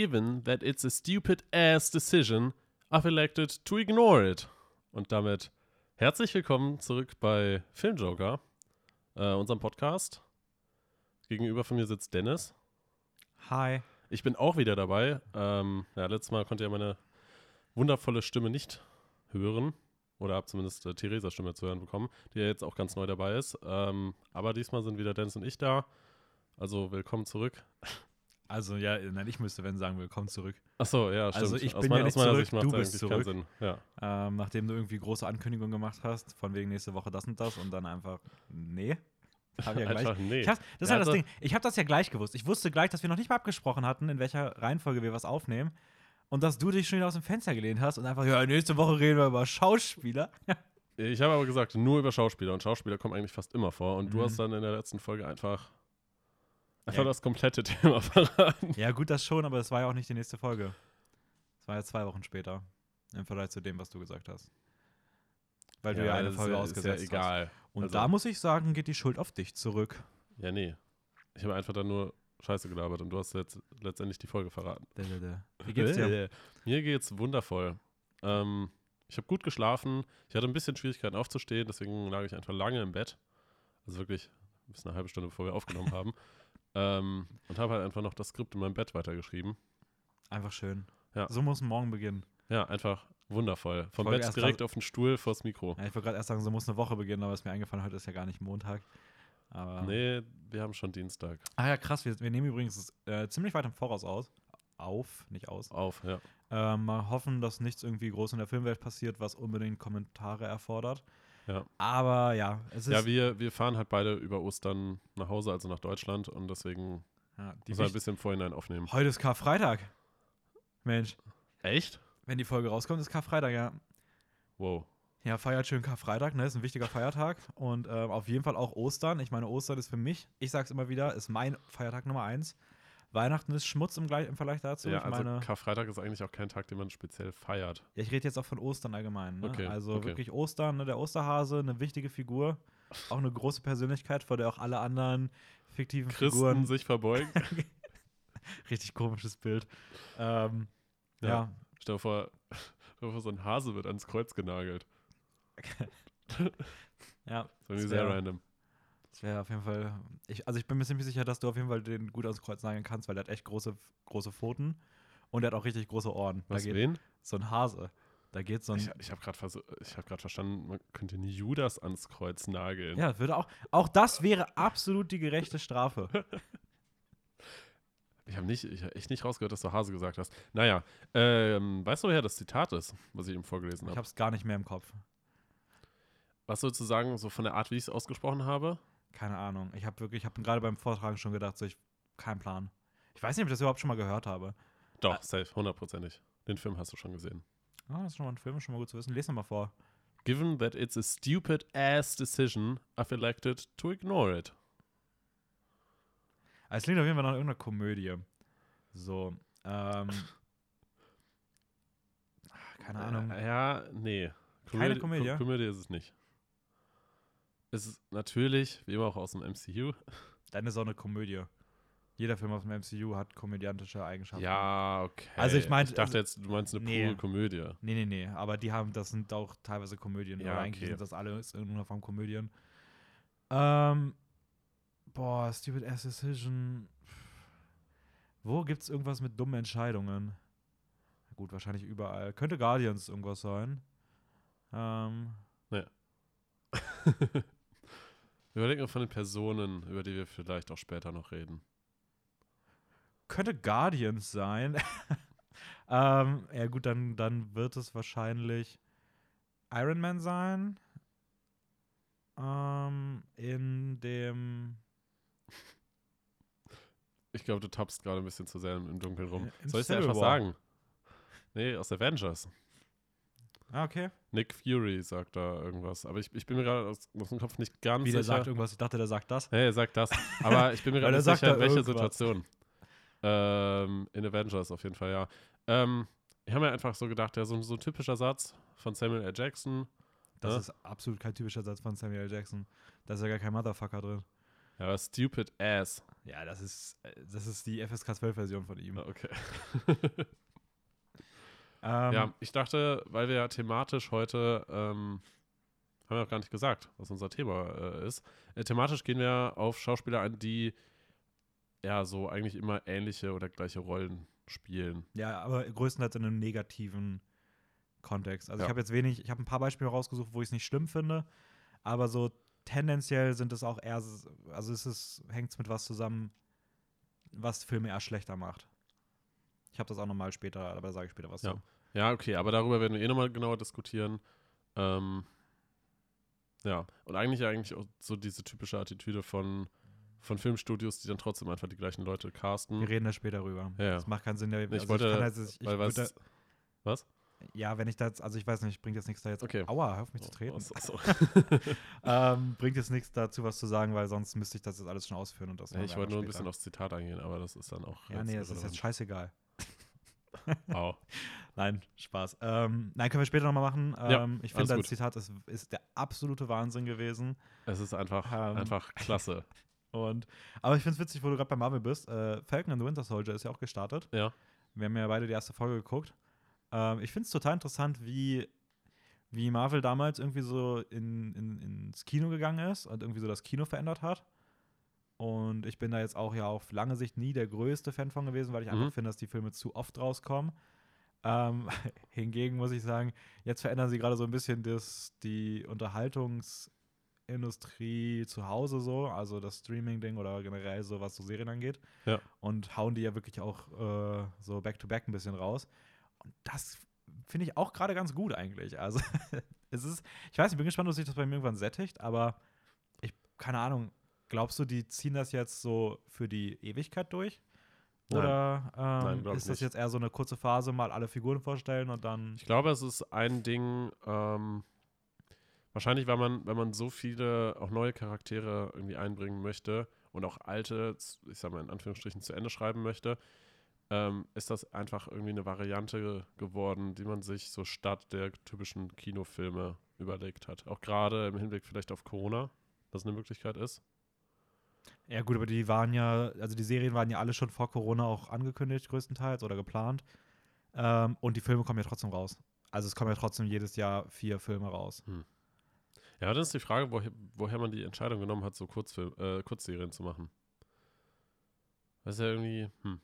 given that it's a stupid ass decision, I've elected to ignore it. Und damit herzlich willkommen zurück bei Filmjoker, äh, unserem Podcast. Gegenüber von mir sitzt Dennis. Hi. Ich bin auch wieder dabei. Ähm, ja, letztes Mal konnte ihr meine wundervolle Stimme nicht hören. Oder habe zumindest äh, Theresas Stimme zu hören bekommen, die ja jetzt auch ganz neu dabei ist. Ähm, aber diesmal sind wieder Dennis und ich da. Also willkommen zurück. Also ja, nein, ich müsste wenn sagen, willkommen zurück. Achso, ja, stimmt. Also ich aus bin meiner, ja nicht zurück, Sicht macht du es bist eigentlich keinen zurück. Sinn. Ja. Ähm, nachdem du irgendwie große Ankündigungen gemacht hast, von wegen nächste Woche das und das und dann einfach, nee. Hab ja gleich. Einfach nee. Ich das ist Ja, ja das also- Ding. Ich habe das ja gleich gewusst. Ich wusste gleich, dass wir noch nicht mal abgesprochen hatten, in welcher Reihenfolge wir was aufnehmen. Und dass du dich schon wieder aus dem Fenster gelehnt hast und einfach, ja, nächste Woche reden wir über Schauspieler. Ich habe aber gesagt, nur über Schauspieler und Schauspieler kommen eigentlich fast immer vor. Und du Mhm. hast dann in der letzten Folge einfach, einfach Ja. das komplette Thema verraten. ja, gut, das schon, aber das war ja auch nicht die nächste Folge. Das war ja zwei Wochen später. Im Vergleich zu dem, was du gesagt hast. Weil du ja eine ist Folge ja, ausgesetzt ist ja egal. Und Also- da muss ich sagen, geht die Schuld auf dich zurück. Ja, nee. Ich habe einfach dann nur Scheiße gelabert und du hast jetzt letztendlich die Folge verraten. Wie geht's dir? Äh, Mir geht's wundervoll. Ähm, ich habe gut geschlafen. Ich hatte ein bisschen Schwierigkeiten aufzustehen, deswegen lag ich einfach lange im Bett. Also wirklich bis eine halbe Stunde, bevor wir aufgenommen haben. Ähm, und habe halt einfach noch das Skript in meinem Bett weitergeschrieben. Einfach schön. Ja. So muss ein Morgen beginnen. Ja, einfach wundervoll. Vom Bett direkt auf den Stuhl vors Mikro. Ja, ich wollte gerade erst sagen, so muss eine Woche beginnen, aber ist mir eingefallen, heute ist ja gar nicht Montag. Aber Nee, wir haben schon Dienstag. Ah ja, krass. Wir, wir nehmen übrigens äh, ziemlich weit im Voraus aus. Auf, nicht aus. Auf, ja. Ähm, mal hoffen, dass nichts irgendwie groß in der Filmwelt passiert, was unbedingt Kommentare erfordert. Ja. Aber ja, es ist. Ja, wir, wir fahren halt beide über Ostern nach Hause, also nach Deutschland. Und deswegen ja, die müssen wir ein bisschen im Vorhinein aufnehmen. Heute ist Karfreitag. Mensch, Echt? wenn die Folge rauskommt, ist Karfreitag, ja. Wow. Ja, feiert schön Karfreitag, ne? Ist ein wichtiger Feiertag. Und ähm, auf jeden Fall auch Ostern. Ich meine, Ostern ist für mich, ich sag's immer wieder, ist mein Feiertag Nummer eins. Weihnachten ist Schmutz im, Gleich- im Vergleich dazu. ja, ich also meine, Karfreitag ist eigentlich auch kein Tag, den man speziell feiert. ja, ich rede jetzt auch von Ostern allgemein. Ne? Okay, also okay. wirklich Ostern, ne? der Osterhase, eine wichtige Figur. Auch eine große Persönlichkeit, vor der auch alle anderen fiktiven Christen Figuren. sich verbeugen. Richtig komisches Bild. Ähm, Ja. ja. Stell dir vor, so ein Hase wird ans Kreuz genagelt. ja. Das ist irgendwie sehr random. Das wäre auf jeden Fall. Ich, also ich bin mir ziemlich sicher, dass du auf jeden Fall den gut ans Kreuz nageln kannst, weil der hat echt große, große Pfoten und der hat auch richtig große Ohren. Da Was, geht wen? so ein Hase. Da geht so ein. Ich, ich habe gerade hab grad verstanden, man könnte den Judas ans Kreuz nageln. ja, würde auch. Auch das wäre absolut die gerechte Strafe. Ich habe nicht, ich hab echt nicht rausgehört, dass du Hase gesagt hast. Naja, ähm, weißt du, woher das Zitat ist, was ich ihm vorgelesen Ich habe? habe es gar nicht mehr im Kopf. Was sozusagen so von der Art, wie ich es ausgesprochen habe? Keine Ahnung. Ich habe wirklich, ich habe gerade beim Vortragen schon gedacht, so ich, kein Plan. Ich weiß nicht, ob ich das überhaupt schon mal gehört habe. Doch, Ah. safe, hundertprozentig. Den Film hast du schon gesehen. Ah, das ist schon mal ein Film, schon mal gut zu wissen. Lies noch mal vor. Given that it's a stupid ass decision, I've elected to ignore it. Also, Es klingt auf jeden Fall nach irgendeiner Komödie. So, ähm. Keine Ahnung. Ja, nee. Keine Komödie? Ko Komödie ist es nicht. Es ist natürlich, wie immer auch aus dem MCU. Dann ist auch eine Komödie. Jeder Film aus dem MCU hat komödiantische Eigenschaften. Ja, okay. Also ich meinte- Ich dachte jetzt, du meinst eine Nee. pure Komödie. Nee, nee, nee. Aber die haben, das sind auch teilweise Komödien. Ja, aber eigentlich okay. sind das alle in irgendeiner Form Komödien. Ähm. Boah, Stupid Ass Decision. Wo gibt's irgendwas mit dummen Entscheidungen? Gut, wahrscheinlich überall. Könnte Guardians irgendwas sein. Ähm. Wir überlegen von den Personen, über die wir vielleicht auch später noch reden. Könnte Guardians sein. ähm, ja gut, dann, dann wird es wahrscheinlich Iron Man sein. Ähm, in dem Ich glaube, du tappst gerade ein bisschen zu sehr im, Dunkeln rum. Im Soll ich dir einfach sagen? Nee, aus Avengers. Ah, okay. Nick Fury sagt da irgendwas. Aber ich, ich bin mir gerade aus, aus dem Kopf nicht ganz Wie der sicher. sagt irgendwas. Ich dachte, der sagt das. Hey, er sagt das. Aber ich bin mir gerade er nicht sagt sicher, welcher irgendwas. Situation. Ähm, in Avengers auf jeden Fall, ja. Ähm, ich habe mir einfach so gedacht, ja, so, so ein typischer Satz von Samuel L. Jackson. Das Ja. ist absolut kein typischer Satz von Samuel L. Jackson. Da ist ja gar kein Motherfucker drin. Ja, stupid ass. Ja, das ist, äh, das ist die FSK 12-Version von ihm. Okay. Ähm, ja, ich dachte, weil wir ja thematisch heute, ähm, haben wir auch gar nicht gesagt, was unser Thema äh, ist. Äh, thematisch gehen wir auf Schauspieler ein, die ja so eigentlich immer ähnliche oder gleiche Rollen spielen. Ja, aber größtenteils in einem negativen Kontext. Also Ja. ich habe jetzt wenig, ich habe ein paar Beispiele rausgesucht, wo ich es nicht schlimm finde, aber so tendenziell sind es auch eher, also es hängt es mit was zusammen, was Filme eher schlechter macht. Ich habe das auch nochmal später, aber da sage ich später was Ja. zu. Ja, okay, aber darüber werden wir eh nochmal genauer diskutieren. Ähm, ja, und eigentlich eigentlich auch so diese typische Attitüde von, von Filmstudios, die dann trotzdem einfach die gleichen Leute casten. Wir reden da später rüber. Ja, ja. Das macht keinen Sinn. Der, Ich also wollte, kann jetzt, ich weil würd was, was? da, ja, wenn ich da jetzt, also ich weiß nicht, bringt jetzt nichts da jetzt. Okay. Aua, hör auf mich zu treten. Oh, so, so. ähm, bringt jetzt nichts dazu, was zu sagen, weil sonst müsste ich das jetzt alles schon ausführen und das Ja, ich wollte nur ein bisschen aufs Zitat eingehen, aber das ist dann auch. Ja, nee, das ist jetzt scheißegal. Au. Nein, Spaß. Ähm, nein, können wir später nochmal machen. Ja, Ähm, ich alles finde, dein. Zitat ist, ist der absolute Wahnsinn gewesen. Es ist einfach, Ähm. einfach klasse. Und, aber ich finde es witzig, wo du gerade bei Marvel bist. Äh, Falcon and the Winter Soldier ist ja auch gestartet. Ja. Wir haben ja beide die erste Folge geguckt. Ähm, ich finde es total interessant, wie, wie Marvel damals irgendwie so in, in, ins Kino gegangen ist und irgendwie so das Kino verändert hat. Und ich bin da jetzt auch ja auf lange Sicht nie der größte Fan von gewesen, weil ich Mhm. einfach finde, dass die Filme zu oft rauskommen. Ähm, hingegen muss ich sagen, jetzt verändern sie gerade so ein bisschen das, die Unterhaltungsindustrie zu Hause so, also das Streaming-Ding oder generell so, was so Serien angeht. Ja. Und hauen die ja wirklich auch äh, so back-to-back ein bisschen raus. Und das finde ich auch gerade ganz gut eigentlich. Also es ist, ich weiß, ich bin gespannt, ob sich das bei mir irgendwann sättigt, aber ich, keine Ahnung, glaubst du, die ziehen das jetzt so für die Ewigkeit durch? Nein. Oder ähm, Nein, ist das nicht. jetzt eher so eine kurze Phase, mal alle Figuren vorstellen und dann. Ich glaube, es ist ein Ding, ähm, wahrscheinlich, weil man, wenn man so viele auch neue Charaktere irgendwie einbringen möchte und auch alte, ich sag mal in Anführungsstrichen, zu Ende schreiben möchte, ähm, ist das einfach irgendwie eine Variante geworden, die man sich so statt der typischen Kinofilme überlegt hat. Auch gerade im Hinblick vielleicht auf Corona, dass eine Möglichkeit ist. Ja, gut, aber die waren ja, also die Serien waren ja alle schon vor Corona auch angekündigt, größtenteils oder geplant. Ähm, und die Filme kommen ja trotzdem raus. Also es kommen ja trotzdem jedes Jahr vier Filme raus. Ja, dann ist die Frage, woher, woher man die Entscheidung genommen hat, so Kurzfilm, äh, Kurzserien zu machen. Das ist ja irgendwie, hm,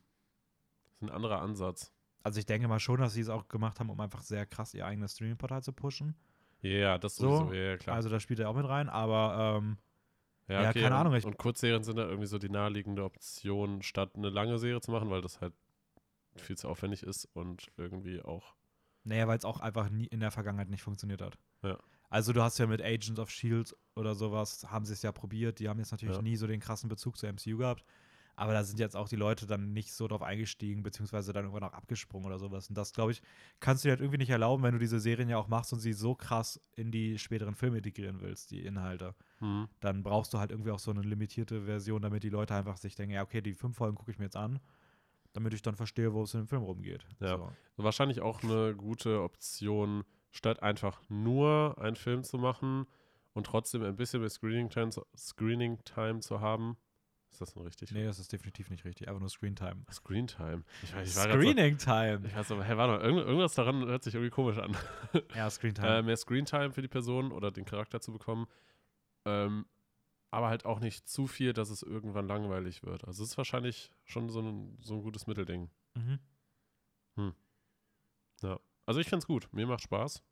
das ist ein anderer Ansatz. Also ich denke mal schon, dass sie es auch gemacht haben, um einfach sehr krass ihr eigenes Streaming-Portal zu pushen. Ja, das So, sowieso, ja, ja, klar. Also da spielt er auch mit rein, aber ähm, ja, keine und, Ahnung, ich- und Kurzserien sind da irgendwie so die naheliegende Option, statt eine lange Serie zu machen, weil das halt viel zu aufwendig ist und irgendwie auch. naja, weil es auch einfach nie in der Vergangenheit nicht funktioniert hat. Ja. Also du hast ja mit Agents of Shield oder sowas, haben sie es ja probiert. Die haben jetzt natürlich Ja. nie so den krassen Bezug zur MCU gehabt. Aber da sind jetzt auch die Leute dann nicht so drauf eingestiegen, beziehungsweise dann irgendwann auch abgesprungen oder sowas. Und das, glaube ich, kannst du dir halt irgendwie nicht erlauben, wenn du diese Serien ja auch machst und sie so krass in die späteren Filme integrieren willst, die Inhalte. Hm, Dann brauchst du halt irgendwie auch so eine limitierte Version, damit die Leute einfach sich denken, ja, okay, die fünf Folgen gucke ich mir jetzt an, damit ich dann verstehe, wo es in dem Film rumgeht. Ja. So. wahrscheinlich auch eine gute Option, statt einfach nur einen Film zu machen und trotzdem ein bisschen mehr Screening Time, Screening Time zu haben. Ist das denn richtig? Nee, das ist definitiv nicht richtig. Einfach nur Screentime. Screen Time. Ich, weiß- ich war Screening Time. So, ich weiß aber, hey, warte mal, irgend, irgendwas daran hört sich irgendwie komisch an. Ja, Screentime. äh, mehr Screentime für die Person oder den Charakter zu bekommen. Ähm, aber halt auch nicht zu viel, dass es irgendwann langweilig wird. Also es ist wahrscheinlich schon so ein, so ein gutes Mittelding. mhm. Also ich finde es gut. Mir macht Spaß.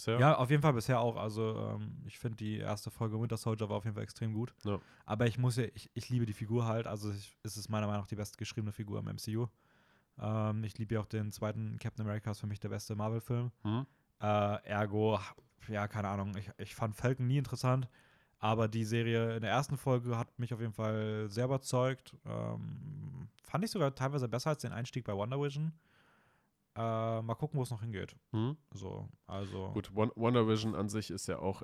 Bisher. Ja, auf jeden Fall bisher auch. Also ähm, ich finde die erste Folge Winter Soldier war auf jeden Fall extrem gut. Ja. Aber ich muss ja, ich, ich liebe die Figur halt. Also ich, es ist meiner Meinung nach die bestgeschriebene Figur im MCU. Ähm, ich liebe ja auch den zweiten Captain America, ist für mich der beste Marvel-Film. Hm? Äh, ergo, ja, keine Ahnung. Ich, ich fand Falcon nie interessant. Aber die Serie in der ersten Folge hat mich auf jeden Fall sehr überzeugt. Ähm, fand ich sogar teilweise besser als den Einstieg bei Wonder Vision. Äh, mal gucken, wo es noch hingeht. Hm? So, also. Gut, Won- Wonder Vision an sich ist ja auch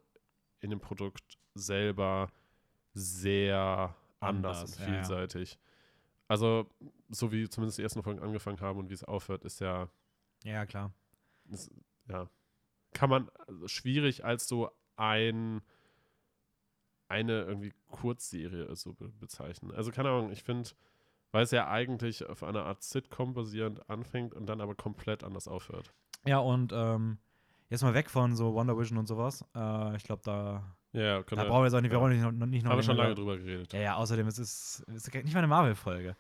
in dem Produkt selber sehr anders, Anders, und ja, ja. vielseitig. Also, so wie zumindest die ersten Folgen angefangen haben und wie es aufhört, ist ja, Ja, klar. ist, ja, kann man also schwierig als so ein eine irgendwie Kurzserie so be bezeichnen. Also keine Ahnung, ich finde, weil es ja eigentlich auf einer Art Sitcom basierend anfängt und dann aber komplett anders aufhört. Ja, und ähm, jetzt mal weg von so Wonder Vision und sowas. Äh, ich glaube, da, Ja, da brauchen wir jetzt auch nicht, wir ja. brauchen nicht noch, nicht noch haben wir schon lange drüber geredet. Ja, ja, außerdem es ist es ist nicht mal eine Marvel-Folge.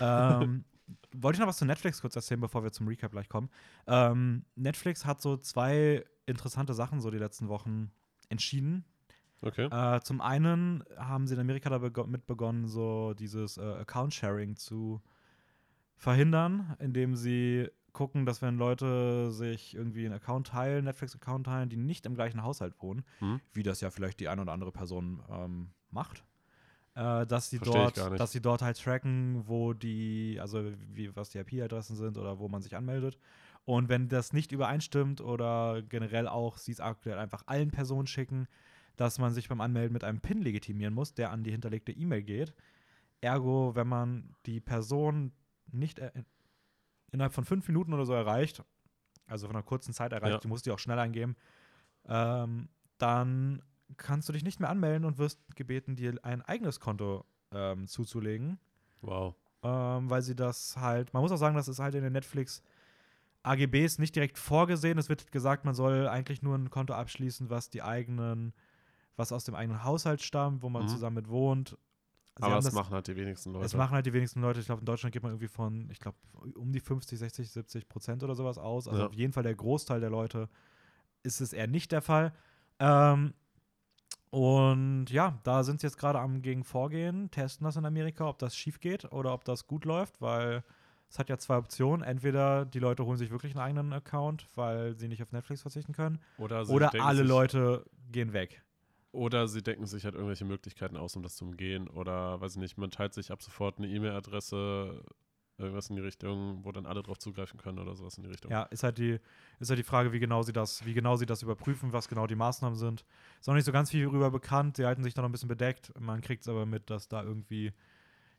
ähm, wollte ich noch was zu Netflix kurz erzählen, bevor wir zum Recap gleich kommen. Ähm, Netflix hat so zwei interessante Sachen so die letzten Wochen entschieden. Okay. Äh, zum einen haben sie in Amerika damit begonnen, so dieses äh, Account-Sharing zu verhindern, indem sie gucken, dass wenn Leute sich irgendwie einen Account teilen, Netflix-Account teilen, die nicht im gleichen Haushalt wohnen, Hm? wie das ja vielleicht die eine oder andere Person ähm, macht, äh, dass sie Versteh dort, dass sie dort halt tracken, wo die, also wie was die IP-Adressen sind oder wo man sich anmeldet. Und wenn das nicht übereinstimmt oder generell auch sie es aktuell einfach allen Personen schicken, dass man sich beim Anmelden mit einem PIN legitimieren muss, der an die hinterlegte E-Mail geht. Ergo, wenn man die Person nicht innerhalb von fünf Minuten oder so erreicht, also von einer kurzen Zeit erreicht, Ja. du musst die auch schnell eingeben, ähm, dann kannst du dich nicht mehr anmelden und wirst gebeten, dir ein eigenes Konto ähm, zuzulegen, Wow. ähm, weil sie das halt, man muss auch sagen, das ist halt in den Netflix AGBs nicht direkt vorgesehen. Es wird gesagt, man soll eigentlich nur ein Konto abschließen, was die eigenen, was aus dem eigenen Haushalt stammt, wo man Mhm. zusammen mit wohnt. Sie aber es das- machen halt die wenigsten Leute. es machen halt die wenigsten Leute. Ich glaube, in Deutschland geht man irgendwie von, ich glaube, um die 50, 60, 70 Prozent oder sowas aus. Also Ja. auf jeden Fall der Großteil der Leute ist es eher nicht der Fall. Ähm, und ja, da sind sie jetzt gerade am gegen vorgehen, testen das in Amerika, ob das schief geht oder ob das gut läuft, weil es hat ja zwei Optionen. Entweder die Leute holen sich wirklich einen eigenen Account, weil sie nicht auf Netflix verzichten können, oder oder alle Leute gehen weg. Oder sie denken sich halt irgendwelche Möglichkeiten aus, um das zu umgehen. Oder, weiß ich nicht, man teilt sich ab sofort eine E-Mail-Adresse, irgendwas in die Richtung, wo dann alle drauf zugreifen können oder sowas in die Richtung. Ja, ist halt die, ist halt die Frage, wie genau sie das, wie genau sie das überprüfen, was genau die Maßnahmen sind. Ist noch nicht so ganz viel darüber bekannt. Sie halten sich da noch ein bisschen bedeckt. Man kriegt es aber mit, dass da irgendwie,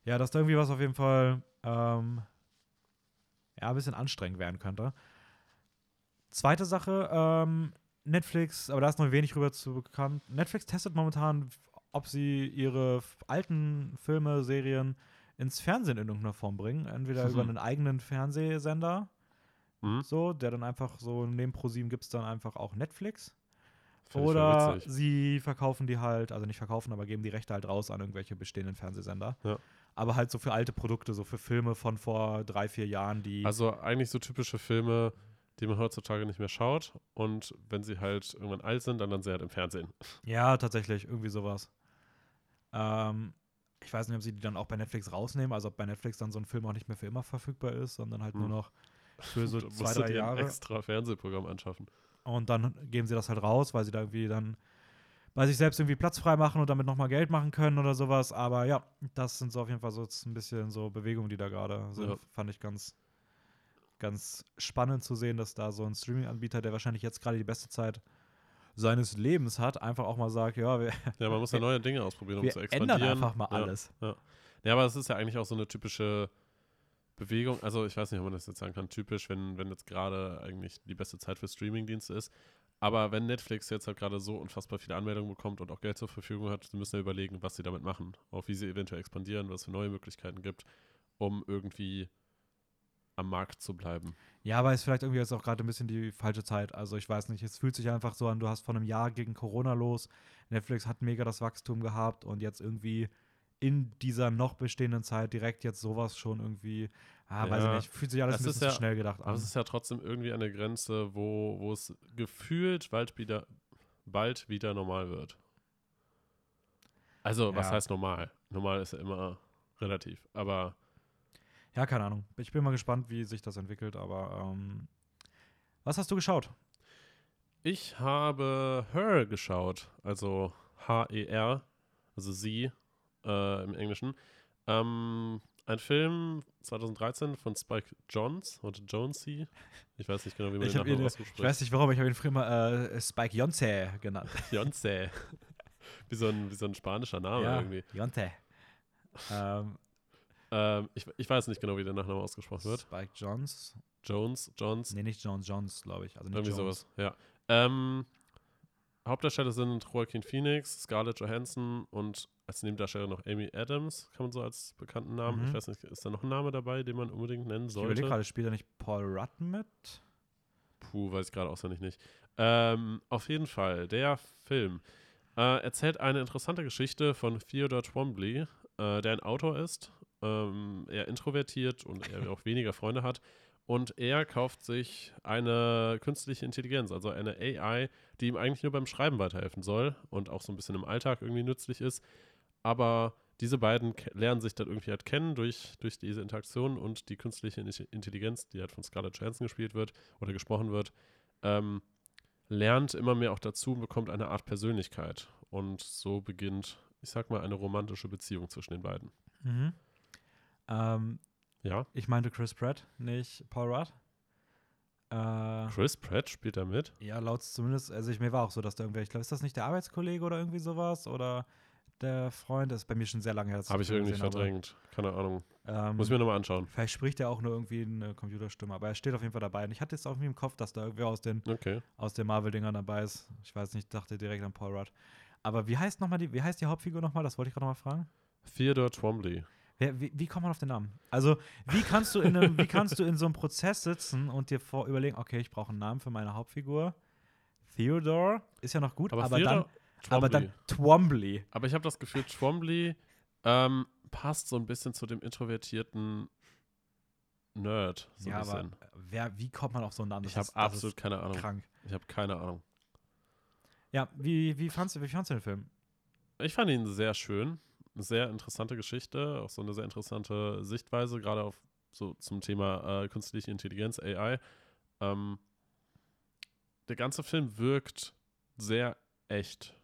ja, dass da irgendwie was auf jeden Fall, ähm, ja, ein bisschen anstrengend werden könnte. Zweite Sache, ähm, Netflix, aber da ist noch wenig rüber zu bekannt. Netflix testet momentan, ob sie ihre alten Filme, Serien ins Fernsehen in irgendeiner Form bringen. Entweder Mhm. über einen eigenen Fernsehsender, Hm? so, der dann einfach so neben ProSieben gibt es dann einfach auch Netflix. Oder sie verkaufen die halt, also nicht verkaufen, aber geben die Rechte halt raus an irgendwelche bestehenden Fernsehsender. Ja. Aber halt so für alte Produkte, so für Filme von vor drei, vier Jahren, die. Also eigentlich so typische Filme, die man heutzutage nicht mehr schaut. Und wenn sie halt irgendwann alt sind, dann dann sie halt im Fernsehen. ja, tatsächlich, irgendwie sowas. Ähm, ich weiß nicht, ob sie die dann auch bei Netflix rausnehmen, also ob bei Netflix dann so ein Film auch nicht mehr für immer verfügbar ist, sondern halt nur Hm. noch für so zwei, drei dir ein Jahre. extra Fernsehprogramm anschaffen. Und dann geben sie das halt raus, weil sie da irgendwie dann bei sich selbst irgendwie Platz frei machen und damit nochmal Geld machen können oder sowas. Aber ja, das sind so auf jeden Fall so ein bisschen so Bewegungen, die da gerade sind. Ja. Fand ich ganz, ganz spannend zu sehen, dass da so ein Streaming-Anbieter, der wahrscheinlich jetzt gerade die beste Zeit seines Lebens hat, einfach auch mal sagt, ja, wir, Ja, man muss ja neue Dinge ausprobieren, um wir zu expandieren. ändern einfach mal ja. alles. Ja, aber es ist ja eigentlich auch so eine typische Bewegung. Also ich weiß nicht, ob man das jetzt sagen kann, typisch, wenn, wenn jetzt gerade eigentlich die beste Zeit für Streamingdienste ist. Aber wenn Netflix jetzt halt gerade so unfassbar viele Anmeldungen bekommt und auch Geld zur Verfügung hat, sie müssen ja überlegen, was sie damit machen. Auch wie sie eventuell expandieren, was es für neue Möglichkeiten gibt, um irgendwie am Markt zu bleiben. Ja, aber ist vielleicht irgendwie jetzt auch gerade ein bisschen die falsche Zeit. Also ich weiß nicht, es fühlt sich einfach so an, du hast vor einem Jahr gegen Corona los, Netflix hat mega das Wachstum gehabt und jetzt irgendwie in dieser noch bestehenden Zeit direkt jetzt sowas schon irgendwie, ah, weiß ich Ja, nicht, fühlt sich alles es ein bisschen zu ja- schnell gedacht Aber an. es ist ja trotzdem irgendwie eine Grenze, wo, wo es gefühlt bald wieder, bald wieder normal wird. Also, was Ja. heißt normal? Normal ist ja immer relativ. Aber Ja, keine Ahnung. Ich bin mal gespannt, wie sich das entwickelt, aber ähm, was hast du geschaut? ich habe Her geschaut. Also H-E-R, also sie äh, im Englischen. Ähm, ein Film 2013 von Spike Jones oder Jonesy. Ich weiß nicht genau, wie man Ich den ihn- ausspricht. Ich weiß nicht warum, ich habe ihn früher mal äh, Spike Jonze genannt. Jonse. wie, so ein, wie so ein spanischer Name irgendwie. Jonte. ähm, Ähm, ich, ich weiß nicht genau, wie der Nachname ausgesprochen wird. Spike Jones. Jones, Jones, Nee, nicht Jones, Jones, glaube ich. Also nicht irgendwie Jones. sowas. Ja. Ähm, Hauptdarsteller sind Joaquin Phoenix, Scarlett Johansson und als Nebendarsteller noch Amy Adams, kann man so als bekannten Namen. Mhm. Ich weiß nicht, ist da noch ein Name dabei, den man unbedingt nennen Ich überlege sollte? gerade, spielt da nicht Paul Rudd mit? Puh, weiß ich gerade auswendig nicht. Ähm, auf jeden Fall, der Film äh, erzählt eine interessante Geschichte von Theodore Twombly, äh, der ein Autor ist, ähm, eher introvertiert und er auch weniger Freunde hat. Und er kauft sich eine künstliche Intelligenz, also eine AI, die ihm eigentlich nur beim Schreiben weiterhelfen soll und auch so ein bisschen im Alltag irgendwie nützlich ist. Aber diese beiden lernen sich dann irgendwie halt kennen durch, durch diese Interaktion und die künstliche Intelligenz, die halt von Scarlett Johansson gespielt wird oder gesprochen wird, ähm, lernt immer mehr auch dazu und bekommt eine Art Persönlichkeit. Und so beginnt, ich sag mal, eine romantische Beziehung zwischen den beiden. Mhm. Ähm, Ja, ich meinte Chris Pratt, nicht Paul Rudd. Äh, Chris Pratt spielt da mit. ja, laut zumindest, also ich, mir war auch so, dass da irgendwer, ich glaube, ist das nicht der Arbeitskollege oder irgendwie sowas? Oder der Freund? Das ist bei mir schon sehr lange her. Habe ich irgendwie gesehen verdrängt. Keine Ahnung. Ähm, Muss ich mir nochmal anschauen. Vielleicht spricht er auch nur irgendwie eine Computerstimme, aber er steht auf jeden Fall dabei. Und ich hatte jetzt irgendwie im Kopf, dass da irgendwer aus den, Okay. aus den Marvel-Dingern dabei ist. Ich weiß nicht, dachte direkt an Paul Rudd. Aber wie heißt noch mal die, wie heißt die Hauptfigur nochmal? Das wollte ich gerade nochmal fragen. Theodore Twombly. Wer, wie, wie kommt man auf den Namen? Also, wie kannst du in einem, wie kannst du in so einem Prozess sitzen und dir vor überlegen, okay, ich brauche einen Namen für meine Hauptfigur. Theodore ist ja noch gut, aber, Theodore dann, aber dann Twombly. Aber ich habe das Gefühl, Twombly ähm, passt so ein bisschen zu dem introvertierten Nerd. So ja, ein aber wer, wie kommt man auf so einen Namen? Ich Das habe ist- das absolut keine Ahnung. krank. Ich habe keine Ahnung. Ja, wie, wie, fandst, wie fandst du den Film? Ich fand ihn sehr schön. Eine sehr interessante Geschichte, auch so eine sehr interessante Sichtweise, gerade auf so zum Thema äh, künstliche Intelligenz, AI. Ähm, der ganze Film wirkt sehr echt.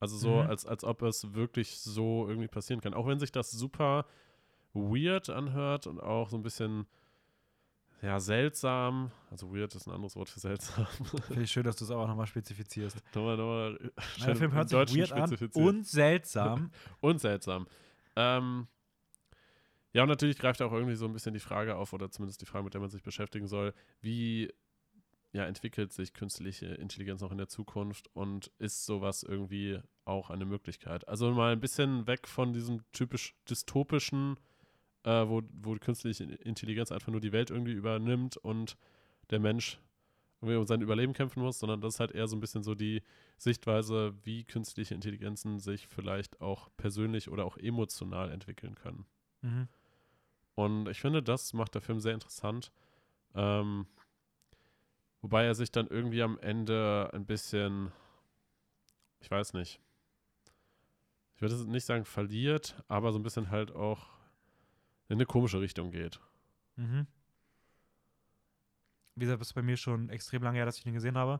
Also so, Mhm. als, als ob es wirklich so irgendwie passieren kann. Auch wenn sich das super weird anhört und auch so ein bisschen ja, seltsam. Also weird ist ein anderes Wort für seltsam. Finde ich schön, dass du es aber nochmal spezifizierst. nochmal, nochmal der Film im hört sich weird an und seltsam. Und seltsam. Ähm, ja, und natürlich greift auch irgendwie so ein bisschen die Frage auf, oder zumindest die Frage, mit der man sich beschäftigen soll, wie ja, entwickelt sich künstliche Intelligenz noch in der Zukunft und ist sowas irgendwie auch eine Möglichkeit? Also mal ein bisschen weg von diesem typisch dystopischen, äh, wo, wo künstliche Intelligenz einfach nur die Welt irgendwie übernimmt und der Mensch irgendwie um sein Überleben kämpfen muss, sondern das ist halt eher so ein bisschen so die Sichtweise, wie künstliche Intelligenzen sich vielleicht auch persönlich oder auch emotional entwickeln können. mhm. Und ich finde, das macht der Film sehr interessant. Ähm, wobei er sich dann irgendwie am Ende ein bisschen, ich weiß nicht, ich würde es nicht sagen verliert, aber so ein bisschen halt auch in eine komische Richtung geht. Mhm. Wie gesagt, das ist bei mir schon extrem lange her, dass ich den gesehen habe.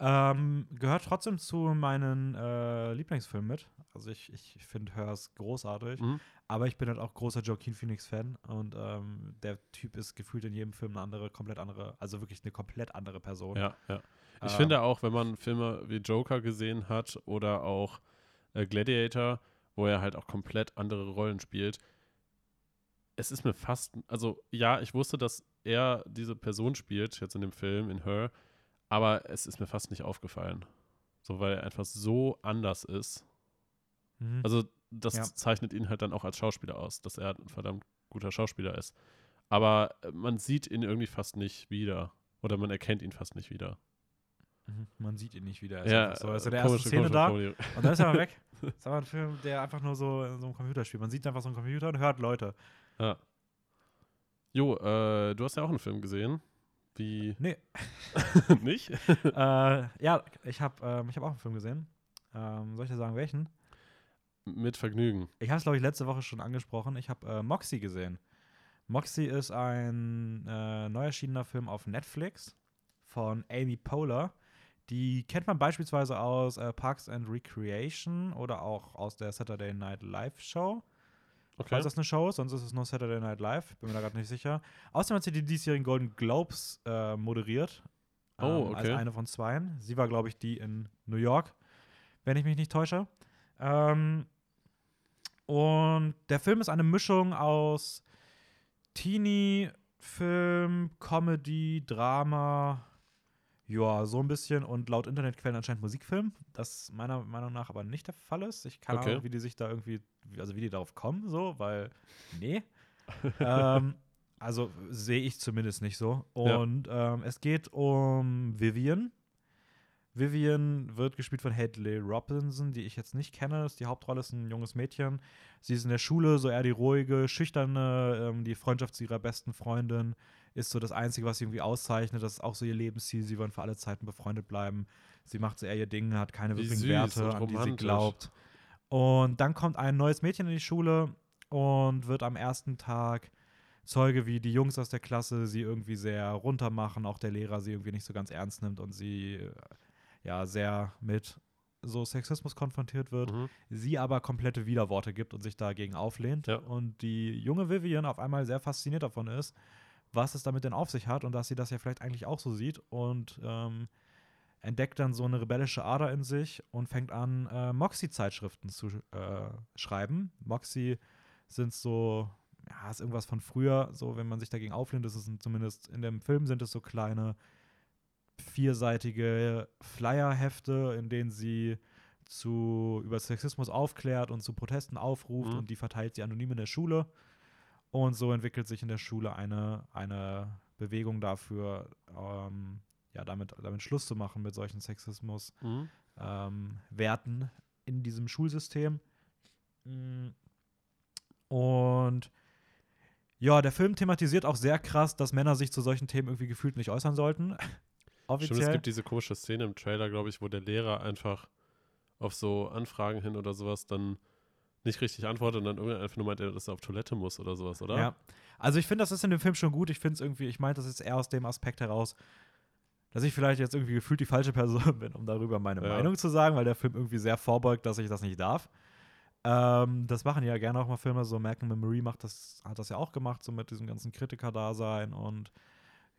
Ähm, gehört trotzdem zu meinen äh, Lieblingsfilmen mit. Also ich, ich finde Hers großartig. Mhm. Aber ich bin halt auch großer Joaquin Phoenix-Fan und ähm, der Typ ist gefühlt in jedem Film eine andere, komplett andere, also wirklich eine komplett andere Person. Ja, ja. Ich Ähm, finde auch, wenn man Filme wie Joker gesehen hat oder auch äh, Gladiator, wo er halt auch komplett andere Rollen spielt, es ist mir fast, also ja, ich wusste, dass er diese Person spielt, jetzt in dem Film, in Her, aber es ist mir fast nicht aufgefallen. So, weil er einfach so anders ist. Mhm. Also, das Ja. zeichnet ihn halt dann auch als Schauspieler aus, dass er ein verdammt guter Schauspieler ist. Aber äh, man sieht ihn irgendwie fast nicht wieder. Oder man erkennt ihn fast nicht wieder. Mhm. Man sieht ihn nicht wieder. Er ist Ja, so. Äh, der komische- Szene komische da Formulierung. und dann ist er mal weg. Das ist aber ein Film, der einfach nur so in so einem Computer spielt. Man sieht einfach so einen Computer und hört Leute. Ja. Jo, äh, du hast ja auch einen Film gesehen. Wie. Nee. nicht? äh, ja, ich habe ähm, ich hab auch einen Film gesehen. Ähm, soll ich dir sagen, welchen? Mit Vergnügen. Ich habe es, glaube ich, letzte Woche schon angesprochen. Ich habe äh, Moxie gesehen. Moxie ist ein äh, neu erschienener Film auf Netflix von Amy Poehler. Die kennt man beispielsweise aus äh, Parks and Recreation oder auch aus der Saturday Night Live Show. Okay. Falls das eine Show ist, sonst ist es nur Saturday Night Live. Bin mir da gerade nicht sicher. Außerdem hat sie die diesjährigen Golden Globes äh, moderiert. Oh, ähm, Als okay. eine von zweien. Sie war, glaube ich, die in New York, wenn ich mich nicht täusche. Ähm, und der Film ist eine Mischung aus Teenie, Film, Comedy, Drama. Ja, so ein bisschen und laut Internetquellen anscheinend Musikfilm, das meiner Meinung nach aber nicht der Fall ist. Ich kann Okay. auch, wie die sich da irgendwie, also wie die darauf kommen, so, weil, nee. ähm, also sehe ich zumindest nicht so. Ja. Und ähm, es geht um Vivian. Vivian wird gespielt von Hadley Robinson, die ich jetzt nicht kenne. Die Hauptrolle ist ein junges Mädchen. Sie ist in der Schule so eher die ruhige, schüchterne, ähm, die Freundschaft zu ihrer besten Freundin ist so das Einzige, was sie irgendwie auszeichnet. Das ist auch so ihr Lebensziel. Sie wollen für alle Zeiten befreundet bleiben. Sie macht so eher ihr Ding, hat keine wirklichen süß Werte, an die sie glaubt. Und dann kommt ein neues Mädchen in die Schule und wird am ersten Tag Zeuge, wie die Jungs aus der Klasse sie irgendwie sehr runtermachen, auch der Lehrer sie irgendwie nicht so ganz ernst nimmt und sie äh, ja sehr mit so Sexismus konfrontiert wird Mhm. sie aber komplette Widerworte gibt und sich dagegen auflehnt. Ja. Und die junge Vivian auf einmal sehr fasziniert davon ist, was es damit denn auf sich hat und dass sie das ja vielleicht eigentlich auch so sieht und ähm, entdeckt dann so eine rebellische Ader in sich und fängt an, äh, Moxie-Zeitschriften zu äh, schreiben. Moxie sind so, ja, ist irgendwas von früher, so wenn man sich dagegen auflehnt, ist es zumindest in dem Film sind es so kleine vierseitige Flyerhefte, in denen sie zu über Sexismus aufklärt und zu Protesten aufruft Mhm. und die verteilt sie anonym in der Schule. Und so entwickelt sich in der Schule eine, eine Bewegung dafür, ähm, ja, damit, damit Schluss zu machen mit solchen Sexismus Mhm. ähm, Werten in diesem Schulsystem. Mm. Und ja, der Film thematisiert auch sehr krass, dass Männer sich zu solchen Themen irgendwie gefühlt nicht äußern sollten. Stimmt, Offiziell. es gibt diese komische Szene im Trailer, glaube ich, wo der Lehrer einfach auf so Anfragen hin oder sowas dann nicht richtig antwortet und dann irgendwann einfach nur meint, er, dass er auf Toilette muss oder sowas, oder? Ja. Also ich finde, das ist in dem Film schon gut. Ich finde es irgendwie, ich meinte das jetzt eher aus dem Aspekt heraus, dass ich vielleicht jetzt irgendwie gefühlt die falsche Person bin, um darüber meine Ja. Meinung zu sagen, weil der Film irgendwie sehr vorbeugt, dass ich das nicht darf. Ähm, das machen ja gerne auch mal Filme, so Malcolm Marie macht das, hat das ja auch gemacht, so mit diesem ganzen Kritiker-Dasein und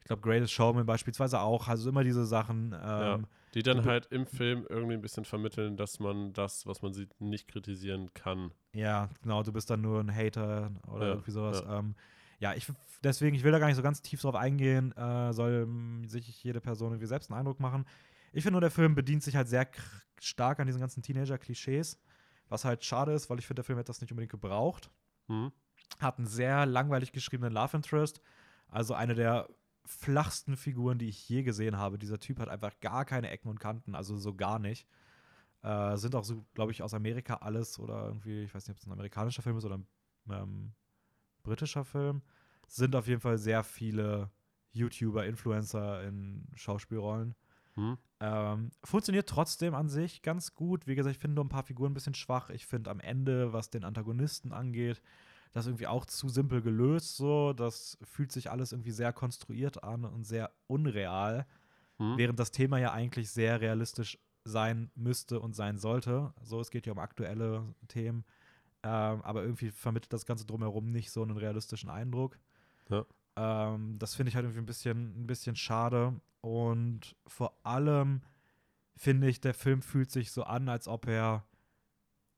ich glaube Greatest Showman beispielsweise auch, also immer diese Sachen. Ähm, Die dann halt im Film irgendwie ein bisschen vermitteln, dass man das, was man sieht, nicht kritisieren kann. Ja, genau, du bist dann nur ein Hater oder Ja, irgendwie sowas. ja. Ähm, ja, ich deswegen, ich will da gar nicht so ganz tief drauf eingehen, äh, soll ähm, sich jede Person irgendwie selbst einen Eindruck machen. Ich finde nur, der Film bedient sich halt sehr stark an diesen ganzen Teenager-Klischees, was halt schade ist, weil ich finde, der Film hätte das nicht unbedingt gebraucht. Mhm. Hat einen sehr langweilig geschriebenen Love Interest, also eine der flachsten Figuren, die ich je gesehen habe. Dieser Typ hat einfach gar keine Ecken und Kanten, also so gar nicht. Äh, sind auch so, glaube ich, aus Amerika alles oder irgendwie, ich weiß nicht, ob es ein amerikanischer Film ist oder ein ähm, britischer Film. Sind auf jeden Fall sehr viele YouTuber, Influencer in Schauspielrollen. Mhm. Ähm, funktioniert trotzdem an sich ganz gut. Wie gesagt, ich finde nur ein paar Figuren ein bisschen schwach. Ich finde am Ende, was den Antagonisten angeht, das irgendwie auch zu simpel gelöst. So, das fühlt sich alles irgendwie sehr konstruiert an und sehr unreal, Mhm. während das Thema ja eigentlich sehr realistisch sein müsste und sein sollte. So, es geht ja um aktuelle Themen, ähm, aber irgendwie vermittelt das Ganze drumherum nicht so einen realistischen Eindruck. Ja. Ähm, das finde ich halt irgendwie ein bisschen, ein bisschen schade. Und vor allem finde ich, der Film fühlt sich so an, als ob er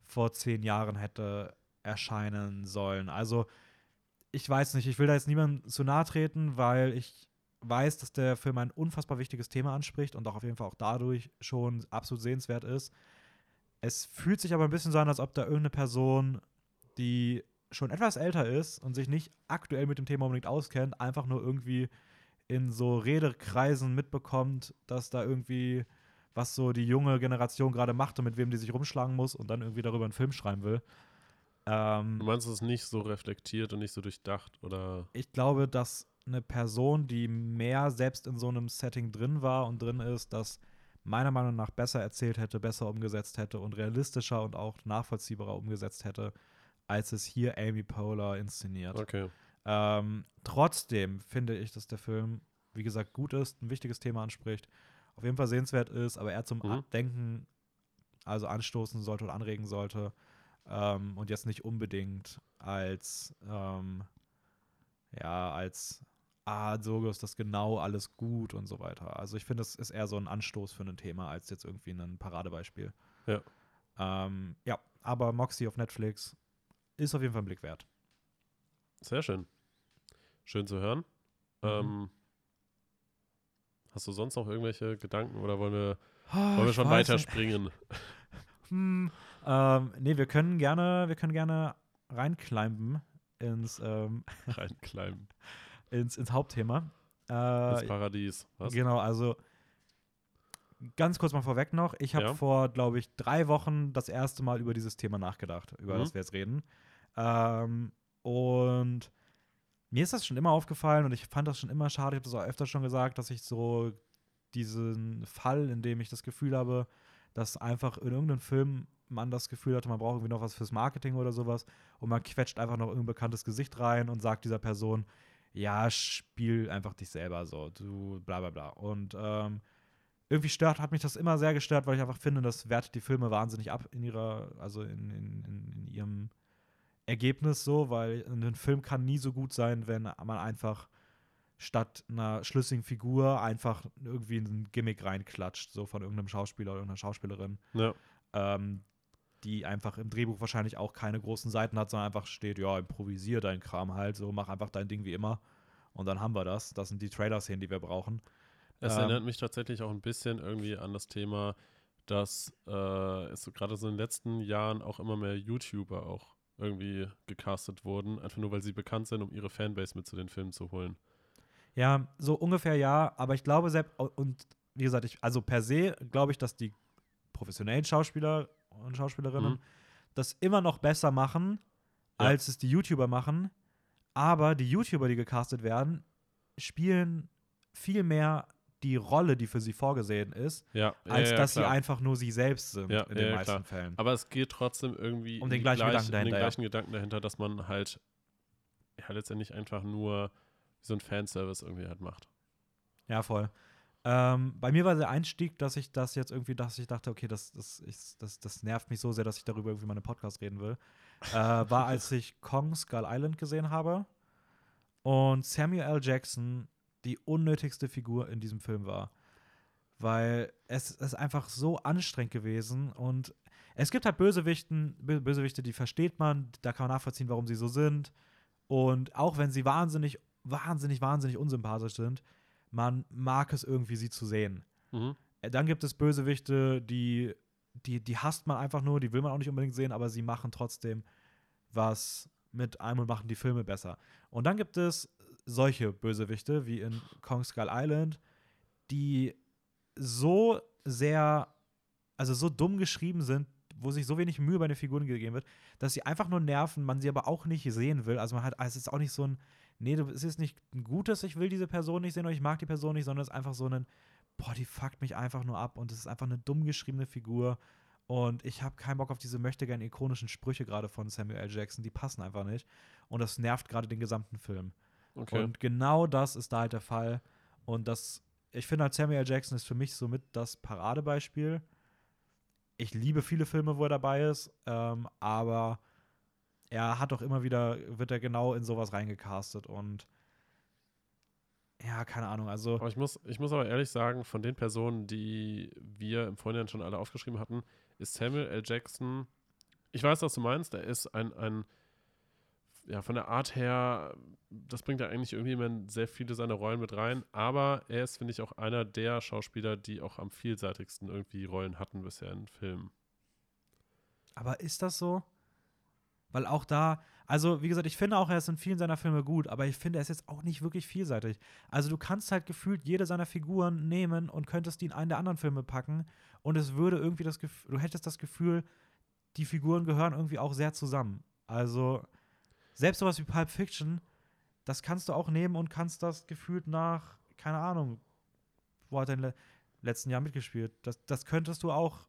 vor zehn Jahren hätte erscheinen sollen. Also, ich weiß nicht, ich will da jetzt niemandem zu nahe treten, weil ich weiß, dass der Film ein unfassbar wichtiges Thema anspricht und auch auf jeden Fall auch dadurch schon absolut sehenswert ist. Es fühlt sich aber ein bisschen so an, als ob da irgendeine Person, die schon etwas älter ist und sich nicht aktuell mit dem Thema unbedingt auskennt, einfach nur irgendwie in so Redekreisen mitbekommt, dass da irgendwie was so die junge Generation gerade macht und mit wem die sich rumschlagen muss und dann irgendwie darüber einen Film schreiben will. Ähm, Du meinst, es ist nicht so reflektiert und nicht so durchdacht oder. ich glaube, dass eine Person, die mehr selbst in so einem Setting drin war und drin ist, das meiner Meinung nach besser erzählt hätte, besser umgesetzt hätte und realistischer und auch nachvollziehbarer umgesetzt hätte, als es hier Amy Poehler inszeniert. Okay. Ähm, trotzdem finde ich, dass der Film, wie gesagt, gut ist, ein wichtiges Thema anspricht, auf jeden Fall sehenswert ist, aber er zum Mhm. Denken also anstoßen sollte oder anregen sollte ähm, und jetzt nicht unbedingt als ähm, ja, als ah, so ist das genau alles gut und so weiter. Also ich finde, es ist eher so ein Anstoß für ein Thema als jetzt irgendwie ein Paradebeispiel. Ja. Ähm, ja, aber Moxie auf Netflix ist auf jeden Fall ein Blick wert. Sehr schön. Schön zu hören. Mhm. Ähm, Hast du sonst noch irgendwelche Gedanken oder wollen wir, Oh, wollen wir schon weiß nicht. Hm, ähm, nee, wir können gerne, wir können gerne reinklimben ins, ähm, Reinkleimen. ins, ins Hauptthema. Das Äh, Paradies. Was? Genau, also ganz kurz mal vorweg noch. Ich habe Ja. vor, glaube ich, drei Wochen das erste Mal über dieses Thema nachgedacht, über Mhm. das wir jetzt reden. Ähm, und mir ist das schon immer aufgefallen und ich fand das schon immer schade. Ich habe das auch öfter schon gesagt, dass ich so diesen Fall, in dem ich das Gefühl habe, dass einfach in irgendeinem Film man das Gefühl hatte, man braucht irgendwie noch was fürs Marketing oder sowas und man quetscht einfach noch irgendein bekanntes Gesicht rein und sagt dieser Person, ja, spiel einfach dich selber so, du bla bla bla. Und ähm, irgendwie stört, hat mich das immer sehr gestört, weil ich einfach finde, das wertet die Filme wahnsinnig ab in ihrer, also in, in, in, in ihrem Ergebnis so, weil ein Film kann nie so gut sein, wenn man einfach statt einer schlüssigen Figur einfach irgendwie ein Gimmick reinklatscht, so von irgendeinem Schauspieler oder irgendeiner Schauspielerin, Ja. ähm, die einfach im Drehbuch wahrscheinlich auch keine großen Seiten hat, sondern einfach steht, ja, improvisier deinen Kram halt, so mach einfach dein Ding wie immer und dann haben wir das. Das sind die Trailer-Szenen, die wir brauchen. Es Ähm, erinnert mich tatsächlich auch ein bisschen irgendwie an das Thema, dass äh, es so gerade so in den letzten Jahren auch immer mehr YouTuber auch irgendwie gecastet wurden, einfach nur weil sie bekannt sind, um ihre Fanbase mit zu den Filmen zu holen. Ja, so ungefähr ja, aber ich glaube selbst, und wie gesagt, ich, also per se glaube ich, dass die professionellen Schauspieler und Schauspielerinnen Mhm. das immer noch besser machen, Ja. als es die YouTuber machen. Aber die YouTuber, die gecastet werden, spielen viel mehr die Rolle, die für sie vorgesehen ist, Ja, als ja, ja, dass sie klar. einfach nur sie selbst sind in den meisten klar. Fällen. Aber es geht trotzdem irgendwie Um den gleichen gleich- Gedanken um dahinter, den gleichen Gedanken dahinter, dass man halt ja letztendlich einfach nur so ein Fanservice irgendwie halt macht. Ja, voll. Ähm, bei mir war der Einstieg, dass ich das jetzt irgendwie, dass ich dachte, okay, das, das, ich, das, das nervt mich so sehr, dass ich darüber irgendwie einem Podcast reden will. äh, war, als ich Kong Skull Island gesehen habe und Samuel L. Jackson die unnötigste Figur in diesem Film war. Weil es ist einfach so anstrengend gewesen und es gibt halt Bösewichten, Bö- Bösewichte, die versteht man, da kann man nachvollziehen, warum sie so sind. Und auch wenn sie wahnsinnig, wahnsinnig, wahnsinnig unsympathisch sind, man mag es irgendwie, sie zu sehen. Mhm. Äh, Dann gibt es Bösewichte, die, die, die hasst man einfach nur, die will man auch nicht unbedingt sehen, aber sie machen trotzdem was mit einem und machen die Filme besser. Und dann gibt es solche Bösewichte wie in Kong Skull Island, die so sehr, also so dumm geschrieben sind, wo sich so wenig Mühe bei den Figuren gegeben wird, dass sie einfach nur nerven, man sie aber auch nicht sehen will. Also man hat, es ist auch nicht so ein, nee, du- es ist nicht ein gutes, ich will diese Person nicht sehen oder ich mag die Person nicht, sondern es ist einfach so ein, boah, die fuckt mich einfach nur ab und es ist einfach eine dumm geschriebene Figur. Und ich habe keinen Bock auf diese möchtegern ikonischen Sprüche gerade von Samuel L. Jackson, die passen einfach nicht. Und das nervt gerade den gesamten Film. Okay. Und genau das ist da halt der Fall. Und das, ich finde halt Samuel L. Jackson ist für mich somit das Paradebeispiel. Ich liebe viele Filme, wo er dabei ist, ähm, aber er hat doch immer wieder, wird er genau in sowas reingecastet und ja, keine Ahnung, also Aber ich muss, ich muss aber ehrlich sagen, von den Personen, die wir im Vorhinein schon alle aufgeschrieben hatten, ist Samuel L. Jackson, ich weiß, was du meinst, er ist ein, ein ja, von der Art her, das bringt ja eigentlich irgendwie immer sehr viele seiner Rollen mit rein, aber er ist, finde ich, auch einer der Schauspieler, die auch am vielseitigsten irgendwie Rollen hatten bisher in Filmen. Aber ist das so? Weil auch da, also wie gesagt, ich finde auch, er ist in vielen seiner Filme gut, aber ich finde, er ist jetzt auch nicht wirklich vielseitig. Also du kannst halt gefühlt jede seiner Figuren nehmen und könntest die in einen der anderen Filme packen und es würde irgendwie das Gefühl, du hättest das Gefühl, die Figuren gehören irgendwie auch sehr zusammen. Also selbst sowas wie Pulp Fiction, das kannst du auch nehmen und kannst das gefühlt nach, keine Ahnung, wo hat er in den le letzten Jahr mitgespielt? Das, das könntest du auch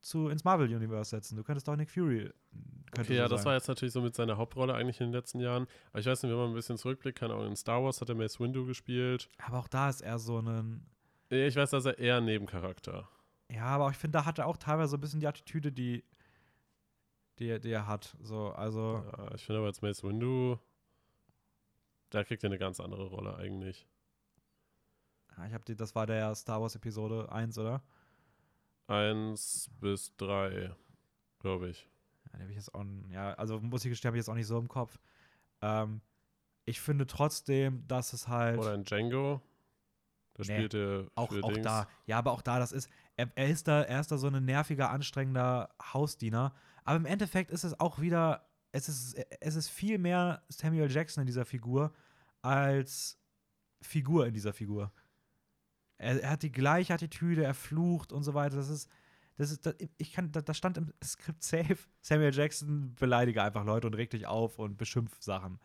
zu, ins Marvel-Universe setzen. Du könntest auch Nick Fury. könnte Okay, ja, so das war jetzt natürlich so mit seiner Hauptrolle eigentlich in den letzten Jahren. Aber ich weiß nicht, wenn man ein bisschen zurückblickt, keine Ahnung, in Star Wars hat er Mace Windu gespielt. Aber auch da ist er so ein. Ich weiß, dass er eher ein Nebencharakter. Ja, aber auch ich finde, da hat er auch teilweise so ein bisschen die Attitüde, die, die, er- die er hat. So, also. Ja, ich finde aber jetzt Mace Windu, da kriegt er eine ganz andere Rolle eigentlich. Ja, ich hab die, das war der Star Wars Episode 1, oder? Eins bis drei, glaube ich. Ja, ich jetzt auch, ja, also muss ich gestehen, habe ich jetzt auch nicht so im Kopf. Ähm, ich finde trotzdem, dass es halt. Oder in Django. Da Nee, spielt er Auch, auch Dings. da. Ja, aber auch da, das ist, er, er ist da, er ist da so ein nerviger, anstrengender Hausdiener. Aber im Endeffekt ist es auch wieder, es ist, es ist viel mehr Samuel Jackson in dieser Figur als Figur in dieser Figur. Er, er hat die gleiche Attitüde, er flucht und so weiter. Das ist, das ist, das, ich kann, da, stand im Skript safe, Samuel Jackson beleidige einfach Leute und reg dich auf und beschimpf Sachen.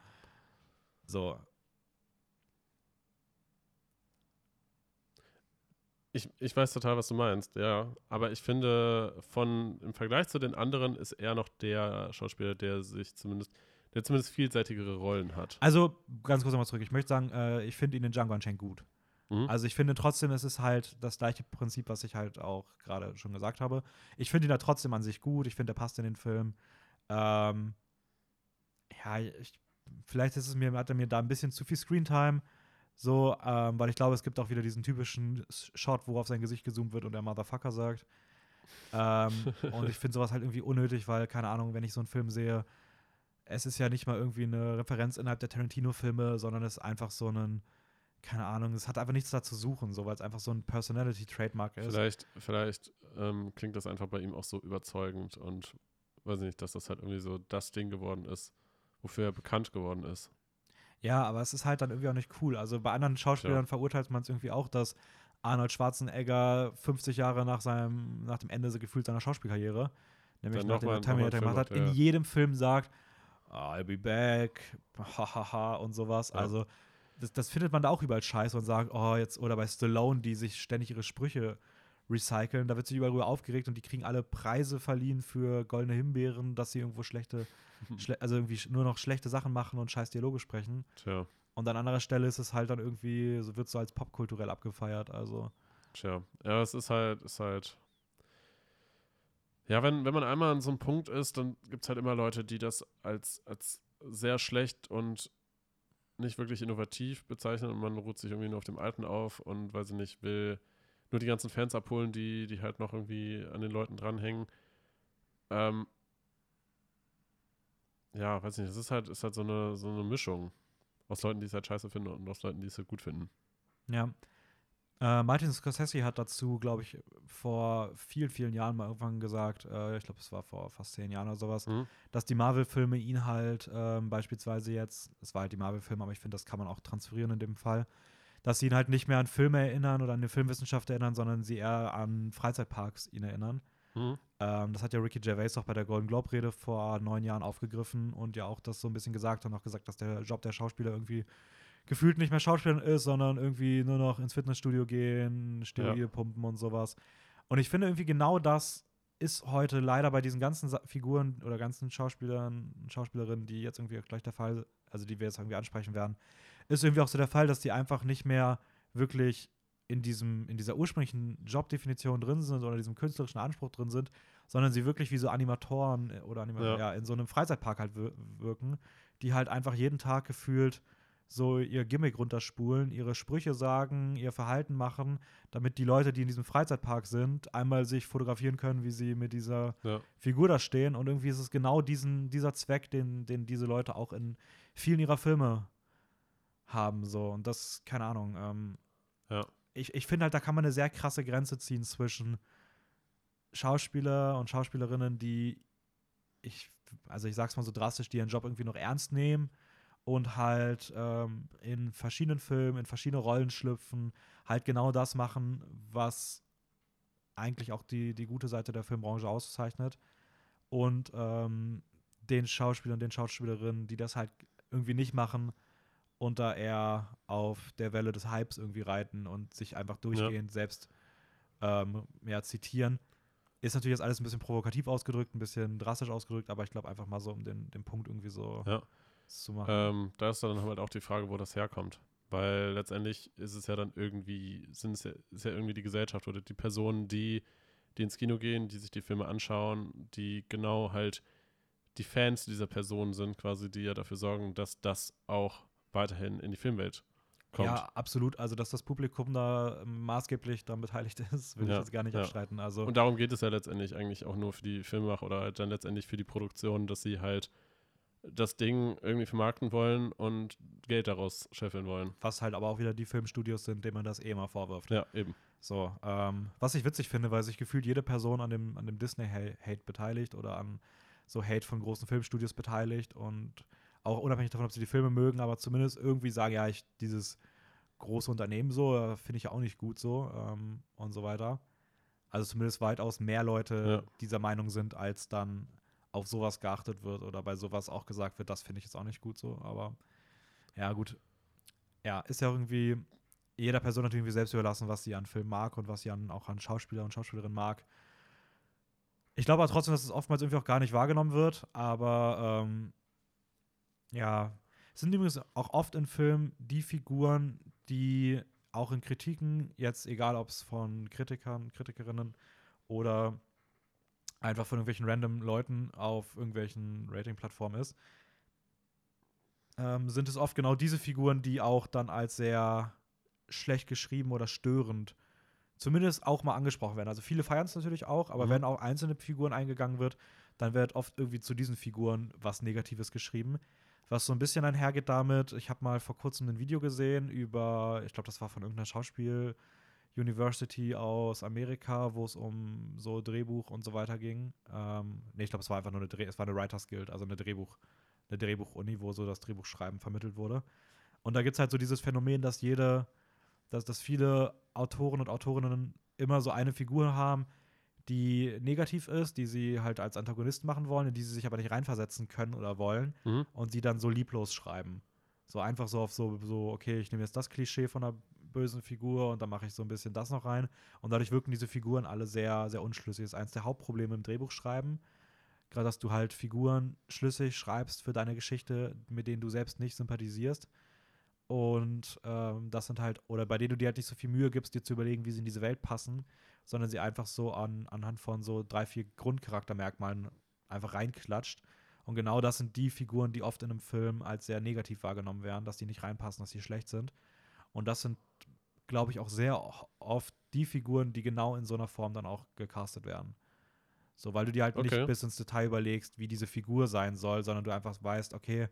So. Ich, ich weiß total, was du meinst, ja. Aber ich finde, von im Vergleich zu den anderen ist er noch der Schauspieler, der sich zumindest, der zumindest vielseitigere Rollen hat. Also, ganz kurz nochmal zurück. Ich möchte sagen, äh, ich finde ihn in Django Unchained gut. Mhm. Also, ich finde trotzdem, es ist halt das gleiche Prinzip, was ich halt auch gerade schon gesagt habe. Ich finde ihn da trotzdem an sich gut. Ich finde, er passt in den Film. Ähm, ja, ich, vielleicht ist es mir, hat er mir da ein bisschen zu viel Screentime. So, ähm, weil ich glaube, es gibt auch wieder diesen typischen Shot, wo auf sein Gesicht gezoomt wird und er Motherfucker sagt. Ähm, und ich finde sowas halt irgendwie unnötig, weil, keine Ahnung, wenn ich so einen Film sehe, es ist ja nicht mal irgendwie eine Referenz innerhalb der Tarantino-Filme, sondern es ist einfach so ein, keine Ahnung, es hat einfach nichts da zu suchen, so, weil es einfach so ein Personality-Trademark ist. Vielleicht, vielleicht ähm, klingt das einfach bei ihm auch so überzeugend und weiß nicht, dass das halt irgendwie so das Ding geworden ist, wofür er bekannt geworden ist. Ja, aber es ist halt dann irgendwie auch nicht cool. Also bei anderen Schauspielern verurteilt man es irgendwie auch, dass Arnold Schwarzenegger 50 Jahre nach seinem, nach dem Ende so gefühlt seiner Schauspielkarriere, nämlich Dann er mal- Terminator gemacht hat, macht, in ja. jedem Film sagt, I'll be back, hahaha und sowas. Ja. Also das, das findet man da auch überall scheiße und sagt, oh, jetzt, oder bei Stallone, die sich ständig ihre Sprüche recyceln, da wird sich überall aufgeregt und die kriegen alle Preise verliehen für goldene Himbeeren, dass sie irgendwo schlechte, schle also irgendwie nur noch schlechte Sachen machen und scheiß Dialoge sprechen. Tja, Und an anderer Stelle ist es halt dann irgendwie, so wird so als popkulturell abgefeiert. Also, tja. Ja, es ist halt, ist halt. Ja, wenn, wenn man einmal an so einem Punkt ist, dann gibt es halt immer Leute, die das als, als sehr schlecht und nicht wirklich innovativ bezeichnen und man ruht sich irgendwie nur auf dem Alten auf und weiß ich nicht, will nur die ganzen Fans abholen, die, die halt noch irgendwie an den Leuten dranhängen. Ähm, ja, weiß nicht, es ist halt, ist halt so eine, so eine Mischung aus Leuten, die es halt scheiße finden und aus Leuten, die es halt gut finden. ja. Äh, Martin Scorsese hat dazu, glaube ich, vor vielen, vielen Jahren mal irgendwann gesagt, äh, ich glaube, es war vor fast zehn Jahren oder sowas, Mhm. dass die Marvel-Filme ihn halt ähm, beispielsweise jetzt, es war halt die Marvel-Filme, aber ich finde, das kann man auch transferieren in dem Fall, dass sie ihn halt nicht mehr an Filme erinnern oder an die Filmwissenschaft erinnern, sondern sie eher an Freizeitparks ihn erinnern. Mhm. Ähm, das hat ja Ricky Gervais auch bei der Golden Globe-Rede vor neun Jahren aufgegriffen und ja auch das so ein bisschen gesagt und auch gesagt, dass der Job der Schauspieler irgendwie gefühlt nicht mehr Schauspielern ist, sondern irgendwie nur noch ins Fitnessstudio gehen, Steroide pumpen und sowas. Und ich finde irgendwie genau das ist heute leider bei diesen ganzen Figuren oder ganzen Schauspielern und Schauspielerinnen, die jetzt irgendwie auch gleich der Fall, also die wir jetzt irgendwie ansprechen werden, ist irgendwie auch so der Fall, dass die einfach nicht mehr wirklich in diesem, in dieser ursprünglichen Jobdefinition drin sind oder diesem künstlerischen Anspruch drin sind, sondern sie wirklich wie so Animatoren äh, oder Anima Ja. ja. in so einem Freizeitpark halt wir wirken, die halt einfach jeden Tag gefühlt so ihr Gimmick runterspulen, ihre Sprüche sagen, ihr Verhalten machen, damit die Leute, die in diesem Freizeitpark sind, einmal sich fotografieren können, wie sie mit dieser Ja. Figur da stehen. Und irgendwie ist es genau diesen, dieser Zweck, den, den diese Leute auch in vielen ihrer Filme haben. So. Und das, keine Ahnung. Ähm, Ja. Ich, ich finde halt, da kann man eine sehr krasse Grenze ziehen zwischen Schauspieler und Schauspielerinnen, die ich, also ich sag's mal so drastisch, die ihren Job irgendwie noch ernst nehmen und halt ähm, in verschiedenen Filmen, in verschiedene Rollen schlüpfen, halt genau das machen, was eigentlich auch die, die gute Seite der Filmbranche auszeichnet. Und ähm, den Schauspielern, den Schauspielerinnen, die das halt irgendwie nicht machen und da eher auf der Welle des Hypes irgendwie reiten und sich einfach durchgehend selbst ähm, ja, zitieren. Ist natürlich jetzt alles ein bisschen provokativ ausgedrückt, ein bisschen drastisch ausgedrückt, aber ich glaube einfach mal so, um den, den Punkt irgendwie so Ja. Zu machen. Ähm, da ist dann halt auch die Frage, wo das herkommt. Weil letztendlich ist es ja dann irgendwie, sind es ja, ist ja irgendwie die Gesellschaft oder die Personen, die, die ins Kino gehen, die sich die Filme anschauen, die genau halt die Fans dieser Personen sind, quasi, die ja dafür sorgen, dass das auch weiterhin in die Filmwelt kommt. Ja, absolut. Also, dass das Publikum da ähm, maßgeblich daran beteiligt ist, will Ja, ich jetzt gar nicht ja. abstreiten. Also, Und darum geht es ja letztendlich eigentlich auch nur für die Filmemacher oder halt dann letztendlich für die Produktion, dass sie halt das Ding irgendwie vermarkten wollen und Geld daraus scheffeln wollen. Was halt aber auch wieder die Filmstudios sind, denen man das eh immer vorwirft. Ja, eben. So, ähm, was ich witzig finde, weil sich gefühlt jede Person an dem, an dem Disney-Hate beteiligt oder an so Hate von großen Filmstudios beteiligt und auch unabhängig davon, ob sie die Filme mögen, aber zumindest irgendwie sagen, ja, ich dieses große Unternehmen so, äh, finde ich ja auch nicht gut so ähm, und so weiter. Also zumindest weitaus mehr Leute Ja. dieser Meinung sind, als dann auf sowas geachtet wird oder bei sowas auch gesagt wird, das finde ich jetzt auch nicht gut so, aber ja, gut. Ja, ist ja irgendwie jeder Person natürlich irgendwie selbst überlassen, was sie an Film mag und was sie an, auch an Schauspieler und Schauspielerin mag. Ich glaube aber trotzdem, dass es oftmals irgendwie auch gar nicht wahrgenommen wird, aber ähm, ja, es sind übrigens auch oft in Filmen die Figuren, die auch in Kritiken, jetzt egal ob es von Kritikern, Kritikerinnen oder einfach von irgendwelchen random Leuten auf irgendwelchen Rating-Plattformen ist, ähm, sind es oft genau diese Figuren, die auch dann als sehr schlecht geschrieben oder störend zumindest auch mal angesprochen werden. Also viele feiern es natürlich auch, aber Mhm. wenn auch einzelne Figuren eingegangen wird, dann wird oft irgendwie zu diesen Figuren was Negatives geschrieben. Was so ein bisschen einhergeht damit, ich habe mal vor kurzem ein Video gesehen über, ich glaube, das war von irgendeiner Schauspiel University aus Amerika, wo es um so Drehbuch und so weiter ging. Ähm, nee, ich glaube, es war einfach nur eine Dreh, es war eine Writers Guild, also eine Drehbuch, eine Drehbuch-Uni, wo so das Drehbuchschreiben vermittelt wurde. Und da gibt es halt so dieses Phänomen, dass jede, dass, dass viele Autoren und Autorinnen immer so eine Figur haben, die negativ ist, die sie halt als Antagonist machen wollen, in die sie sich aber nicht reinversetzen können oder wollen Mhm. und sie dann so lieblos schreiben. So einfach so auf so, so okay, ich nehme jetzt das Klischee von einer bösen Figur und dann mache ich so ein bisschen das noch rein. Und dadurch wirken diese Figuren alle sehr, sehr unschlüssig. Das ist eines der Hauptprobleme im Drehbuchschreiben. Gerade, dass du halt Figuren schlüssig schreibst für deine Geschichte, mit denen du selbst nicht sympathisierst. Und ähm, das sind halt, oder bei denen du dir halt nicht so viel Mühe gibst, dir zu überlegen, wie sie in diese Welt passen, sondern sie einfach so an, anhand von so drei, vier Grundcharaktermerkmalen einfach reinklatscht. Und genau das sind die Figuren, die oft in einem Film als sehr negativ wahrgenommen werden, dass die nicht reinpassen, dass die schlecht sind. Und das sind, glaube ich, auch sehr oft die Figuren, die genau in so einer Form dann auch gecastet werden. So, weil du dir halt Okay. nicht bis ins Detail überlegst, wie diese Figur sein soll, sondern du einfach weißt, okay,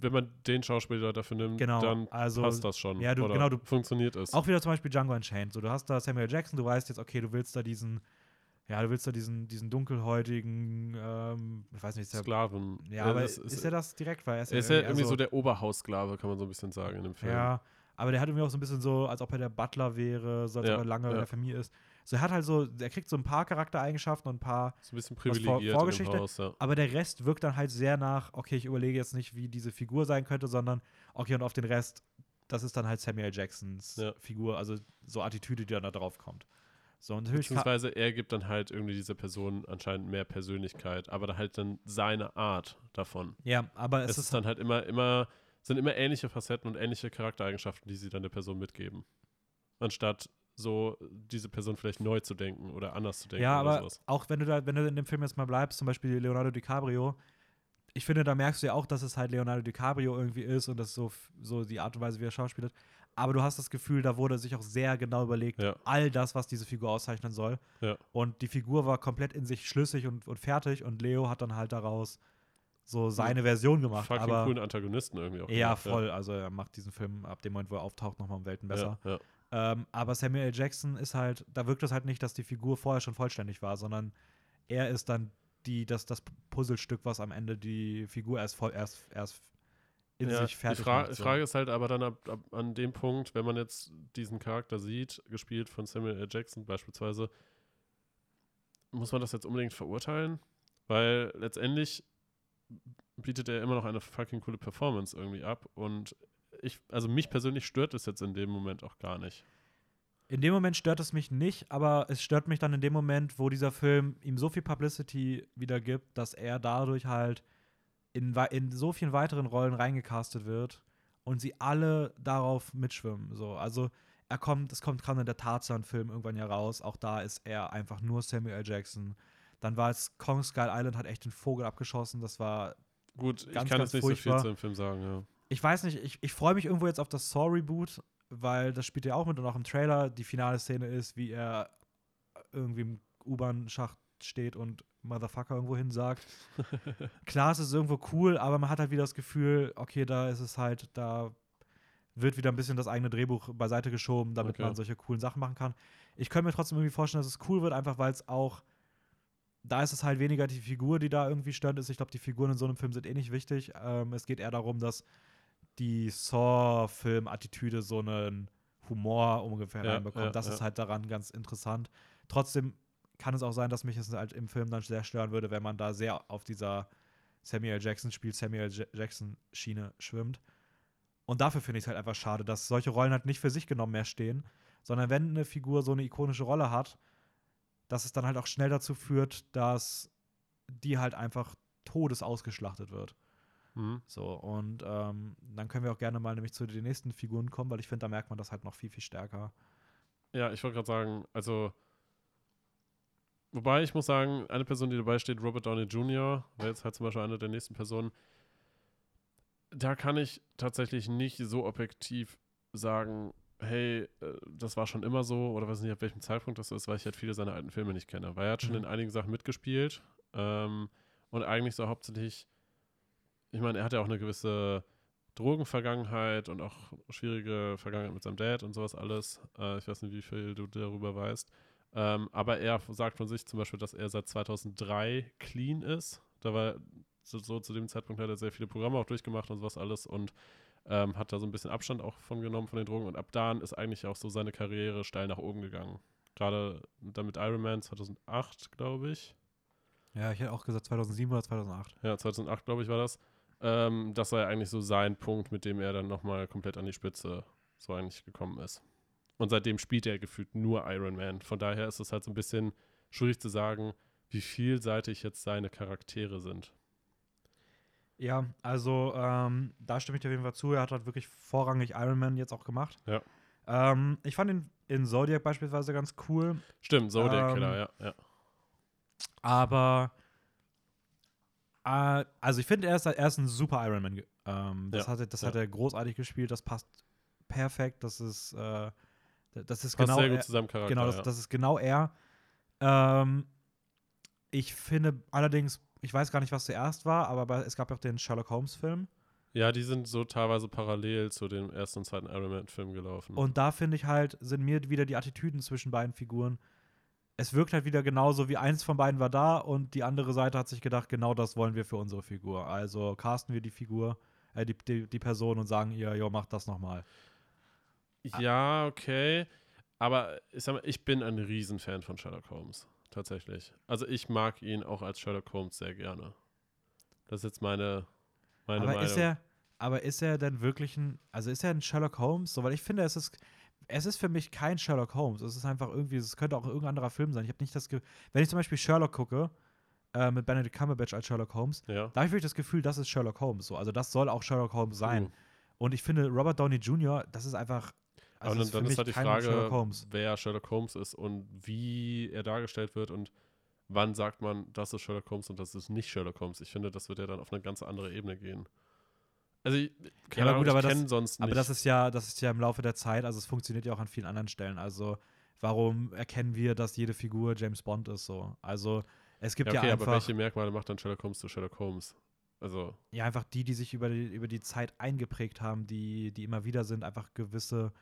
Wenn man den Schauspieler dafür nimmt, Genau, dann also- passt das schon. ja, du- oder genau, du- funktioniert es. Auch wieder zum Beispiel Django Unchained. So, du hast da Samuel Jackson, du weißt jetzt, okay, du willst da diesen, ja, du willst da diesen, diesen dunkelhäutigen, ähm, ich weiß nicht, ist der, Sklaven. ja, Äh, aber das ist, er das direkt? Weil er ist, Er ist ja irgendwie eher so der Oberhaussklave, kann man so ein bisschen sagen in dem Film. Ja, aber der hat irgendwie auch so ein bisschen so, als ob er der Butler wäre, so als Ja, ob er lange in ja. der Familie ist. So, er hat halt so, er kriegt so ein paar Charaktereigenschaften und ein paar, So ein bisschen vor- privilegiert in dem Vorgeschichte? Haus, ja. aber der Rest wirkt dann halt sehr nach, okay, ich überlege jetzt nicht, wie diese Figur sein könnte, sondern, okay, und auf den Rest, das ist dann halt Samuel Jacksons Ja. Figur, also so Attitüde, die dann da drauf kommt. So, Beziehungsweise er gibt dann halt irgendwie dieser Person anscheinend mehr Persönlichkeit, aber dann halt dann seine Art davon. Ja, aber es, Es, ist ist dann halt immer, immer, sind immer ähnliche Facetten und ähnliche Charaktereigenschaften, die sie dann der Person mitgeben. Anstatt so diese Person vielleicht neu zu denken oder anders zu denken ja, oder aber sowas. auch wenn du da, wenn du in dem Film jetzt mal bleibst, zum Beispiel Leonardo DiCaprio, ich finde, da merkst du ja auch, dass es halt Leonardo DiCaprio irgendwie ist und das so, so die Art und Weise, wie er schauspielt. Aber du hast das Gefühl, da wurde sich auch sehr genau überlegt, Ja. all das, was diese Figur auszeichnen soll. Ja. Und die Figur war komplett in sich schlüssig und, und fertig und Leo hat dann halt daraus so seine Version gemacht. Fucking aber coolen Antagonisten irgendwie auch. ja, voll. Also er macht diesen Film ab dem Moment, wo er auftaucht, nochmal um Welten besser. Ja, ja. Ähm, aber Samuel L. Jackson ist halt, da wirkt es halt nicht, dass die Figur vorher schon vollständig war, sondern er ist dann die, das, das Puzzlestück, was am Ende die Figur erst voll, erst, erst in ja, sich fertig die Fra macht. So. Frage ist halt aber dann ab, ab, an dem Punkt, wenn man jetzt diesen Charakter sieht, gespielt von Samuel L. Jackson beispielsweise, muss man das jetzt unbedingt verurteilen? Weil letztendlich bietet er immer noch eine fucking coole Performance irgendwie ab und ich, also mich persönlich stört es jetzt in dem Moment auch gar nicht. In dem Moment stört es mich nicht, aber es stört mich dann in dem Moment, wo dieser Film ihm so viel Publicity wieder gibt, dass er dadurch halt in, in so vielen weiteren Rollen reingecastet wird und sie alle darauf mitschwimmen. So. Also er kommt, es kommt gerade der Tarzan-Film irgendwann ja raus, auch da ist er einfach nur Samuel. Jackson. Dann war es Kong Skull Island, hat echt den Vogel abgeschossen, das war Gut, ich Ganz, kann ganz jetzt nicht so viel furchtbar. zu dem Film sagen, ja. ich weiß nicht, ich, ich freue mich irgendwo jetzt auf das Saw-Reboot, weil das spielt ja auch mit und auch im Trailer die finale Szene ist, wie er irgendwie im U-Bahn-Schacht steht und Motherfucker irgendwo hin sagt. Klar, es ist irgendwo cool, aber man hat halt wieder das Gefühl, okay, da ist es halt, da wird wieder ein bisschen das eigene Drehbuch beiseite geschoben, damit Okay. man solche coolen Sachen machen kann. Ich könnte mir trotzdem irgendwie vorstellen, dass es cool wird, einfach weil es auch, da ist es halt weniger die Figur, die da irgendwie störend ist. Ich glaube, die Figuren in so einem Film sind eh nicht wichtig. Ähm, es geht eher darum, dass die Saw-Film-Attitüde so einen Humor ungefähr Ja, reinbekommt. ja, das ja. ist halt daran ganz interessant. Trotzdem kann es auch sein, dass mich es halt im Film dann sehr stören würde, wenn man da sehr auf dieser Samuel Jackson spielt, Samuel J Jackson Schiene schwimmt. Und dafür finde ich es halt einfach schade, dass solche Rollen halt nicht für sich genommen mehr stehen, sondern wenn eine Figur so eine ikonische Rolle hat, dass es dann halt auch schnell dazu führt, dass die halt einfach todes ausgeschlachtet wird. Mhm. So, und ähm, dann können wir auch gerne mal nämlich zu den nächsten Figuren kommen, weil ich finde, da merkt man das halt noch viel, viel stärker. Ja, ich wollte gerade sagen, also. Wobei ich muss sagen, eine Person, die dabei steht, Robert Downey Jr., wäre jetzt halt zum Beispiel eine der nächsten Personen. Da kann ich tatsächlich nicht so objektiv sagen, hey, äh, das war schon immer so, oder weiß nicht, ab welchem Zeitpunkt das ist, weil ich halt viele seiner alten Filme nicht kenne. Weil er hat schon Mhm. in einigen Sachen mitgespielt ähm, und eigentlich so hauptsächlich, ich meine, er hat ja auch eine gewisse Drogenvergangenheit und auch schwierige Vergangenheit mit seinem Dad und sowas alles. Äh, ich weiß nicht, wie viel du darüber weißt. Ähm, aber er sagt von sich zum Beispiel, dass er seit 2003 clean ist. Da war so, so zu dem Zeitpunkt hat er sehr viele Programme auch durchgemacht und sowas alles und ähm, hat da so ein bisschen Abstand auch von genommen von den Drogen. Und ab dann ist eigentlich auch so seine Karriere steil nach oben gegangen. Gerade dann mit Iron Man 2008, glaube ich. Ja, ich hätte auch gesagt 2007 oder 2008. Ja, 2008, glaube ich, war das. Ähm, das war ja eigentlich so sein Punkt, mit dem er dann nochmal komplett an die Spitze so eigentlich gekommen ist. Und seitdem spielt er gefühlt nur Iron Man. Von daher ist es halt so ein bisschen schwierig zu sagen, wie vielseitig jetzt seine Charaktere sind. Ja, also ähm, da stimme ich dir auf jeden Fall zu. Er hat halt wirklich vorrangig Iron Man jetzt auch gemacht. Ja. Ähm, ich fand ihn in Zodiac beispielsweise ganz cool, Stimmt, der Ähm, Killer, ja. ja. aber äh, also ich finde, er ist, er ist ein super Iron Man. Ähm, das Ja, hat, er- das ja. hat er großartig gespielt, das passt perfekt. Das ist, äh, das ist Passt genau sehr gut er- zu seinem Charakter. Genau, das, ja. das ist genau er. Ähm, ich finde allerdings, ich weiß gar nicht, was zuerst war, aber es gab ja auch den Sherlock Holmes-Film. ja, die sind so teilweise parallel zu dem ersten und zweiten Iron Man-Film gelaufen. Und da finde ich halt, sind mir wieder die Attitüden zwischen beiden Figuren. Es wirkt halt wieder genauso, wie eins von beiden war da und die andere Seite hat sich gedacht, genau das wollen wir für unsere Figur. Also casten wir die Figur, äh, die, die, die Person und sagen ihr, jo, macht das nochmal. Ja, okay. Aber ich sag mal, ich bin ein Riesenfan von Sherlock Holmes. Tatsächlich. Also ich mag ihn auch als Sherlock Holmes sehr gerne. Das ist jetzt meine, meine aber Meinung. ist er, aber ist er denn wirklich ein, also ist er ein Sherlock Holmes? So, weil ich finde, es ist, es ist für mich kein Sherlock Holmes. Es ist einfach irgendwie, es könnte auch irgendein anderer Film sein. Ich habe nicht das, Ge wenn ich zum Beispiel Sherlock gucke, äh, mit Benedict Cumberbatch als Sherlock Holmes, ja. da habe ich wirklich das Gefühl, das ist Sherlock Holmes. So, also das soll auch Sherlock Holmes sein. Uh. Und ich finde, Robert Downey Jr., das ist einfach, also dann, für dann ist halt die Frage, Sherlock Holmes. wer Sherlock Holmes ist und wie er dargestellt wird und wann sagt man, das ist Sherlock Holmes und das ist nicht Sherlock Holmes. Ich finde, das wird ja dann auf eine ganz andere Ebene gehen. Also, ich, keine aber gut, Ahnung, aber ich das- sonst nicht. Aber das ist ja, das ist ja im Laufe der Zeit, also es funktioniert ja auch an vielen anderen Stellen. Also warum erkennen wir, dass jede Figur James Bond ist so? Also es gibt ja, ja, okay, aber einfach, welche Merkmale macht dann Sherlock Holmes zu Sherlock Holmes? Also, ja einfach die, die sich über die, über die Zeit eingeprägt haben, die, die immer wieder sind, einfach gewisse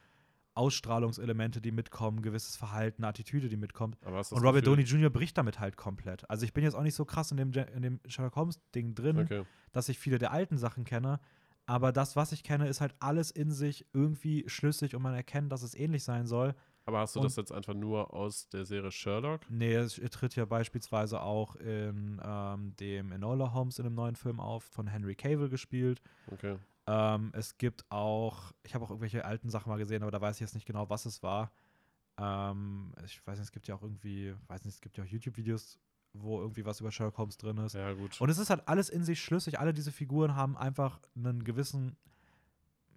Ausstrahlungselemente, die mitkommen, gewisses Verhalten, Attitüde, die mitkommt. Und Robert Gefühl- Downey Jr. bricht damit halt komplett. Also ich bin jetzt auch nicht so krass in dem, in dem Sherlock Holmes-Ding drin, Okay. dass ich viele der alten Sachen kenne. Aber das, was ich kenne, ist halt alles in sich irgendwie schlüssig und man erkennt, dass es ähnlich sein soll. Aber hast du Und- das jetzt einfach nur aus der Serie Sherlock? Nee, es tritt ja beispielsweise auch in ähm, dem Enola Holmes in einem neuen Film auf, von Henry Cavill gespielt. Okay. Ähm, es gibt auch, ich habe auch irgendwelche alten Sachen mal gesehen, aber da weiß ich jetzt nicht genau, was es war. Ähm, ich weiß nicht, es gibt ja auch irgendwie, weiß nicht, es gibt ja auch YouTube-Videos, wo irgendwie was über Sherlock Holmes drin ist. Ja, gut. Und es ist halt alles in sich schlüssig. Alle diese Figuren haben einfach einen gewissen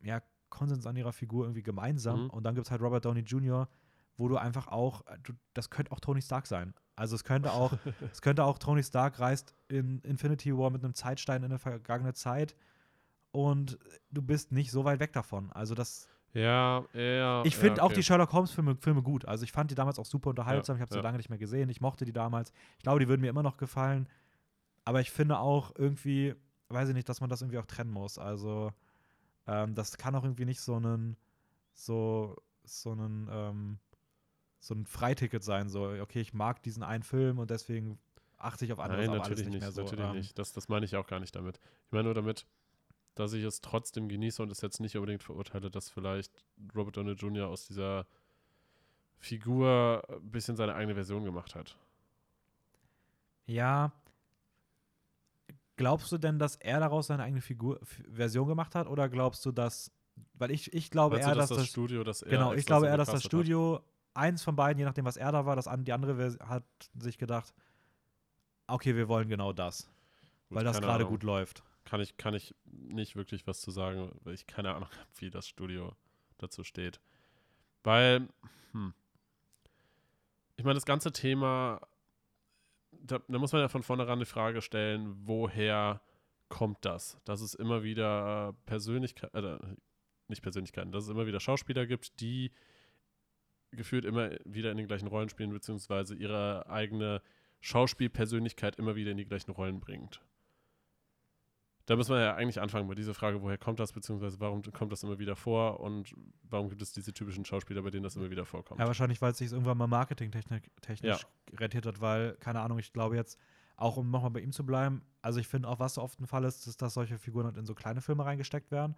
ja, Konsens an ihrer Figur irgendwie gemeinsam. Mhm. Und dann gibt es halt Robert Downey Jr., wo du einfach auch, äh, du, das könnte auch Tony Stark sein. Also es könnte auch, es könnte auch Tony Stark reist in Infinity War mit einem Zeitstein in eine vergangene Zeit und du bist nicht so weit weg davon. Also das, Ja, ja. Ich finde ja, auch okay. die Sherlock Holmes-Filme Filme gut. Also ich fand die damals auch super unterhaltsam. ich habe sie ja. lange nicht mehr gesehen. Ich mochte die damals. Ich glaube, die würden mir immer noch gefallen. Aber ich finde auch irgendwie, weiß ich nicht, dass man das irgendwie auch trennen muss. Also ähm, das kann auch irgendwie nicht so ein so so ein ähm, so ein Freiticket sein. So, okay, ich mag diesen einen Film und deswegen achte ich auf anderes, Nein, aber natürlich alles nicht, nicht. mehr so. natürlich ähm, nicht. Das, das meine ich auch gar nicht damit. Ich meine nur damit, dass ich es trotzdem genieße und es jetzt nicht unbedingt verurteile, dass vielleicht Robert Downey Jr. aus dieser Figur ein bisschen seine eigene Version gemacht hat. Ja. Glaubst du denn, dass er daraus seine eigene Figur, Version gemacht hat? Oder glaubst du, dass. Weil ich, ich glaube eher, du, dass dass das. Studio, das er genau, ich glaube eher, dass das gecastet hat? Studio, eins von beiden, je nachdem, was er da war, das die andere Vers- hat sich gedacht, okay, wir wollen genau das. Gut, weil das gerade gut läuft. Kann ich, kann ich nicht wirklich was zu sagen, weil ich keine Ahnung habe, wie das Studio dazu steht. Weil, hm, ich meine, das ganze Thema, da, da muss man ja von vornherein die Frage stellen, woher kommt das? Dass es immer wieder Persönlichkeiten, äh, nicht Persönlichkeiten, dass es immer wieder Schauspieler gibt, die gefühlt immer wieder in den gleichen Rollen spielen, beziehungsweise ihre eigene Schauspielpersönlichkeit immer wieder in die gleichen Rollen bringt. Da müssen wir ja eigentlich anfangen bei dieser Frage, woher kommt das, beziehungsweise warum kommt das immer wieder vor und warum gibt es diese typischen Schauspieler, bei denen das immer wieder vorkommt. Ja, wahrscheinlich, weil es sich irgendwann mal marketingtechnisch technisch Ja. rentiert hat, weil, keine Ahnung, ich glaube jetzt, auch um nochmal bei ihm zu bleiben, also ich finde auch, was so oft ein Fall ist, ist, dass solche Figuren halt in so kleine Filme reingesteckt werden.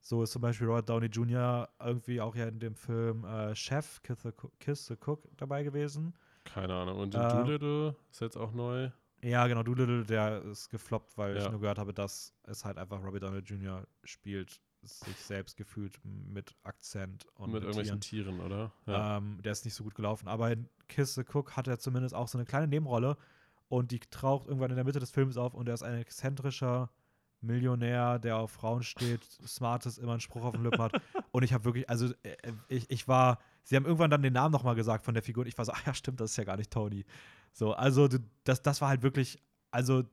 So ist zum Beispiel Robert Downey Jr. irgendwie auch ja in dem Film äh, Chef, Kiss the, Cook, Kiss the Cook dabei gewesen. Keine Ahnung. Und Äh, Doolittle ist jetzt auch neu. Ja, genau, Doolittle, der ist gefloppt, weil ich Ja. nur gehört habe, dass es halt einfach Robert Downey Jr. spielt, sich selbst gefühlt mit Akzent und mit mit irgendwelchen Tieren. Tieren, oder? Ja. Ähm, der ist nicht so gut gelaufen. Aber in Kiss the Cook hat er zumindest auch so eine kleine Nebenrolle und die taucht irgendwann in der Mitte des Films auf und er ist ein exzentrischer Millionär, der auf Frauen steht, smart ist, immer einen Spruch auf den Lippen hat. Und ich habe wirklich, also äh, ich, ich war, sie haben irgendwann dann den Namen nochmal gesagt von der Figur und ich war so, ach ja, stimmt, das ist ja gar nicht Tony. So, also das, das war halt wirklich, also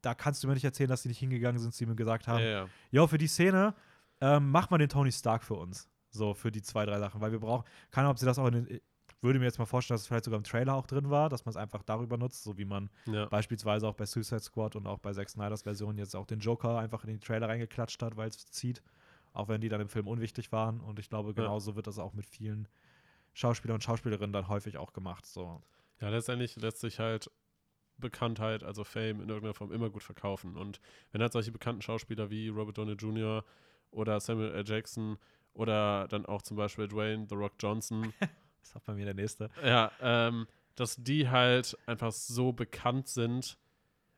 da kannst du mir nicht erzählen, dass sie nicht hingegangen sind, sie mir gesagt haben, ja, ja. Jo, für die Szene ähm, mach mal den Tony Stark für uns. So, für die zwei, drei Sachen. Weil wir brauchen, keine Ahnung, ob sie das auch in den, ich würde mir jetzt mal vorstellen, dass es vielleicht sogar im Trailer auch drin war, dass man es einfach darüber nutzt, so wie man ja. beispielsweise auch bei Suicide Squad und auch bei Zack Snyders Version jetzt auch den Joker einfach in den Trailer reingeklatscht hat, weil es zieht. Auch wenn die dann im Film unwichtig waren. Und ich glaube, genauso wird das auch mit vielen Schauspielern und Schauspielerinnen dann häufig auch gemacht. So. Ja, letztendlich lässt sich halt Bekanntheit, also Fame in irgendeiner Form immer gut verkaufen. Und wenn halt solche bekannten Schauspieler wie Robert Downey Jr. oder Samuel L. Jackson oder dann auch zum Beispiel Dwayne The Rock Johnson, Das ist auch bei mir der nächste. ja, ähm, dass die halt einfach so bekannt sind,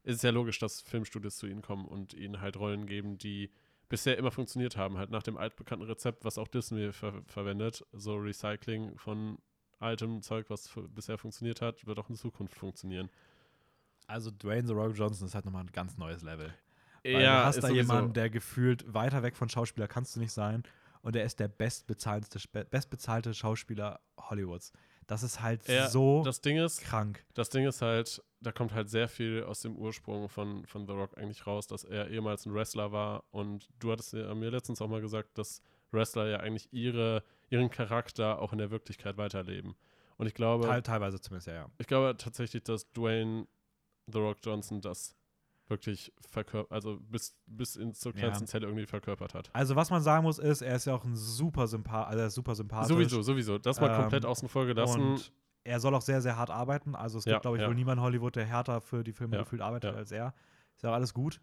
ist es ja logisch, dass Filmstudios zu ihnen kommen und ihnen halt Rollen geben, die bisher immer funktioniert haben, halt nach dem altbekannten Rezept, was auch Disney ver verwendet, so Recycling von altem Zeug, was bisher funktioniert hat, wird auch in Zukunft funktionieren. Also Dwayne The Rock Johnson ist halt nochmal ein ganz neues Level. Weil du Ja, hast ist da jemanden, der gefühlt weiter weg von Schauspieler kannst du nicht sein. Und der ist der bestbezahlte, bestbezahlte Schauspieler Hollywoods. Das ist halt Ja, so das Ding ist, krank. das Ding ist halt, da kommt halt sehr viel aus dem Ursprung von, von The Rock eigentlich raus, dass er ehemals ein Wrestler war und du hattest ja mir letztens auch mal gesagt, dass Wrestler ja eigentlich ihre, ihren Charakter auch in der Wirklichkeit weiterleben. Und ich glaube, Teil, teilweise zumindest, ja, ja. ich glaube tatsächlich, dass Dwayne The Rock Johnson das wirklich verkörpert, also bis, bis in zur Ja. kleinsten Zelle irgendwie verkörpert hat. Also, was man sagen muss, ist, er ist ja auch ein super Sympath, also er super sympathisch. Sowieso, sowieso. Das mal Ähm, komplett außen vor gelassen. Und er soll auch sehr, sehr hart arbeiten. Also, es gibt, Ja, glaube ich, ja. wohl niemanden in Hollywood, der härter für die Filme Ja, gefühlt arbeitet ja. als er. Ist ja auch alles gut.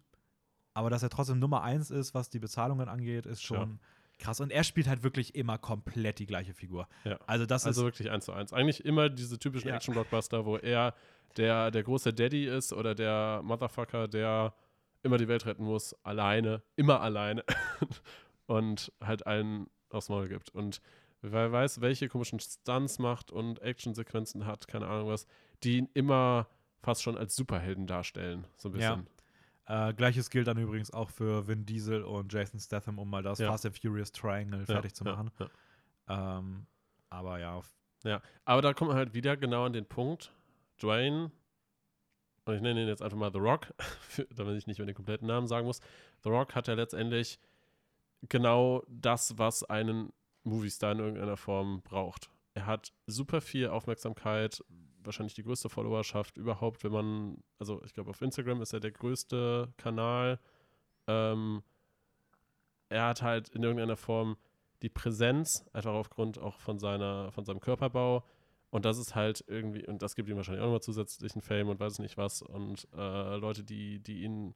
Aber dass er trotzdem Nummer eins ist, was die Bezahlungen angeht, ist Ja. schon krass. Und er spielt halt wirklich immer komplett die gleiche Figur. Ja. Also, das Also ist. wirklich eins zu eins. Eigentlich immer diese typischen Ja. Action-Blockbuster, wo er der, der große Daddy ist oder der Motherfucker, der immer die Welt retten muss, alleine, immer alleine und halt allen aufs Maul gibt. Und wer weiß, welche komischen Stunts macht und Actionsequenzen hat, keine Ahnung was, die ihn immer fast schon als Superhelden darstellen, so ein Ja. Äh, Gleiches gilt dann übrigens auch für Vin Diesel und Jason Statham, um mal das Ja. Fast and Furious Triangle Ja, fertig zu ja, machen. ja. Ähm, aber ja, auf- Aber da kommt man halt wieder genau an den Punkt, Dwayne, und ich nenne ihn jetzt einfach mal The Rock, damit ich nicht mehr den kompletten Namen sagen muss. The Rock hat ja letztendlich genau das, was einen Moviestar in irgendeiner Form braucht. Er hat super viel Aufmerksamkeit, wahrscheinlich die größte Followerschaft überhaupt, wenn man, also ich glaube auf Instagram ist er der größte Kanal. Ähm, er hat halt in irgendeiner Form die Präsenz, einfach aufgrund auch von seiner, von seinem Körperbau. Und das ist halt irgendwie, und das gibt ihm wahrscheinlich auch nochmal zusätzlichen Fame und weiß nicht was. Und äh, Leute, die, die ihn,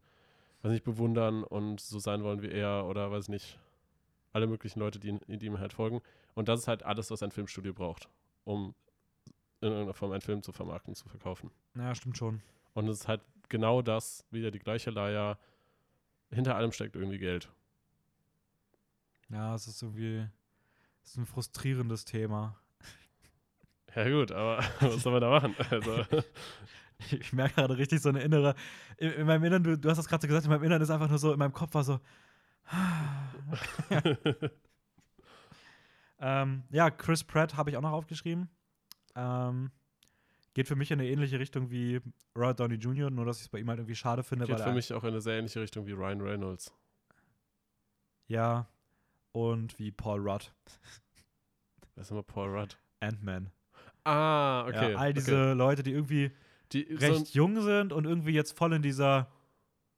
weiß nicht, bewundern und so sein wollen wie er oder weiß nicht, alle möglichen Leute, die, die ihm halt folgen. Und das ist halt alles, was ein Filmstudio braucht, um in irgendeiner Form einen Film zu vermarkten, zu verkaufen. Ja, stimmt schon. Und es ist halt genau das, wieder die gleiche Leier. Hinter allem steckt irgendwie Geld. Ja, es ist irgendwie es ist ein frustrierendes Thema. Ja, gut, aber was soll man da machen? Also. Ich merke gerade richtig so eine innere. In, in meinem Inneren, du, du hast das gerade so gesagt, in meinem Inneren ist einfach nur so, in meinem Kopf war so. ähm, ja, Chris Pratt habe ich auch noch aufgeschrieben. Ähm, geht für mich in eine ähnliche Richtung wie Robert Downey Jr., nur dass ich es bei ihm halt irgendwie schade finde. Geht für mich auch in eine sehr ähnliche Richtung wie Ryan Reynolds. Ja. Und wie Paul Rudd, Wer ist immer Paul Rudd? Ant-Man. Ah, okay. ja, all diese okay. Leute, die irgendwie Die, recht so jung sind und irgendwie jetzt voll in dieser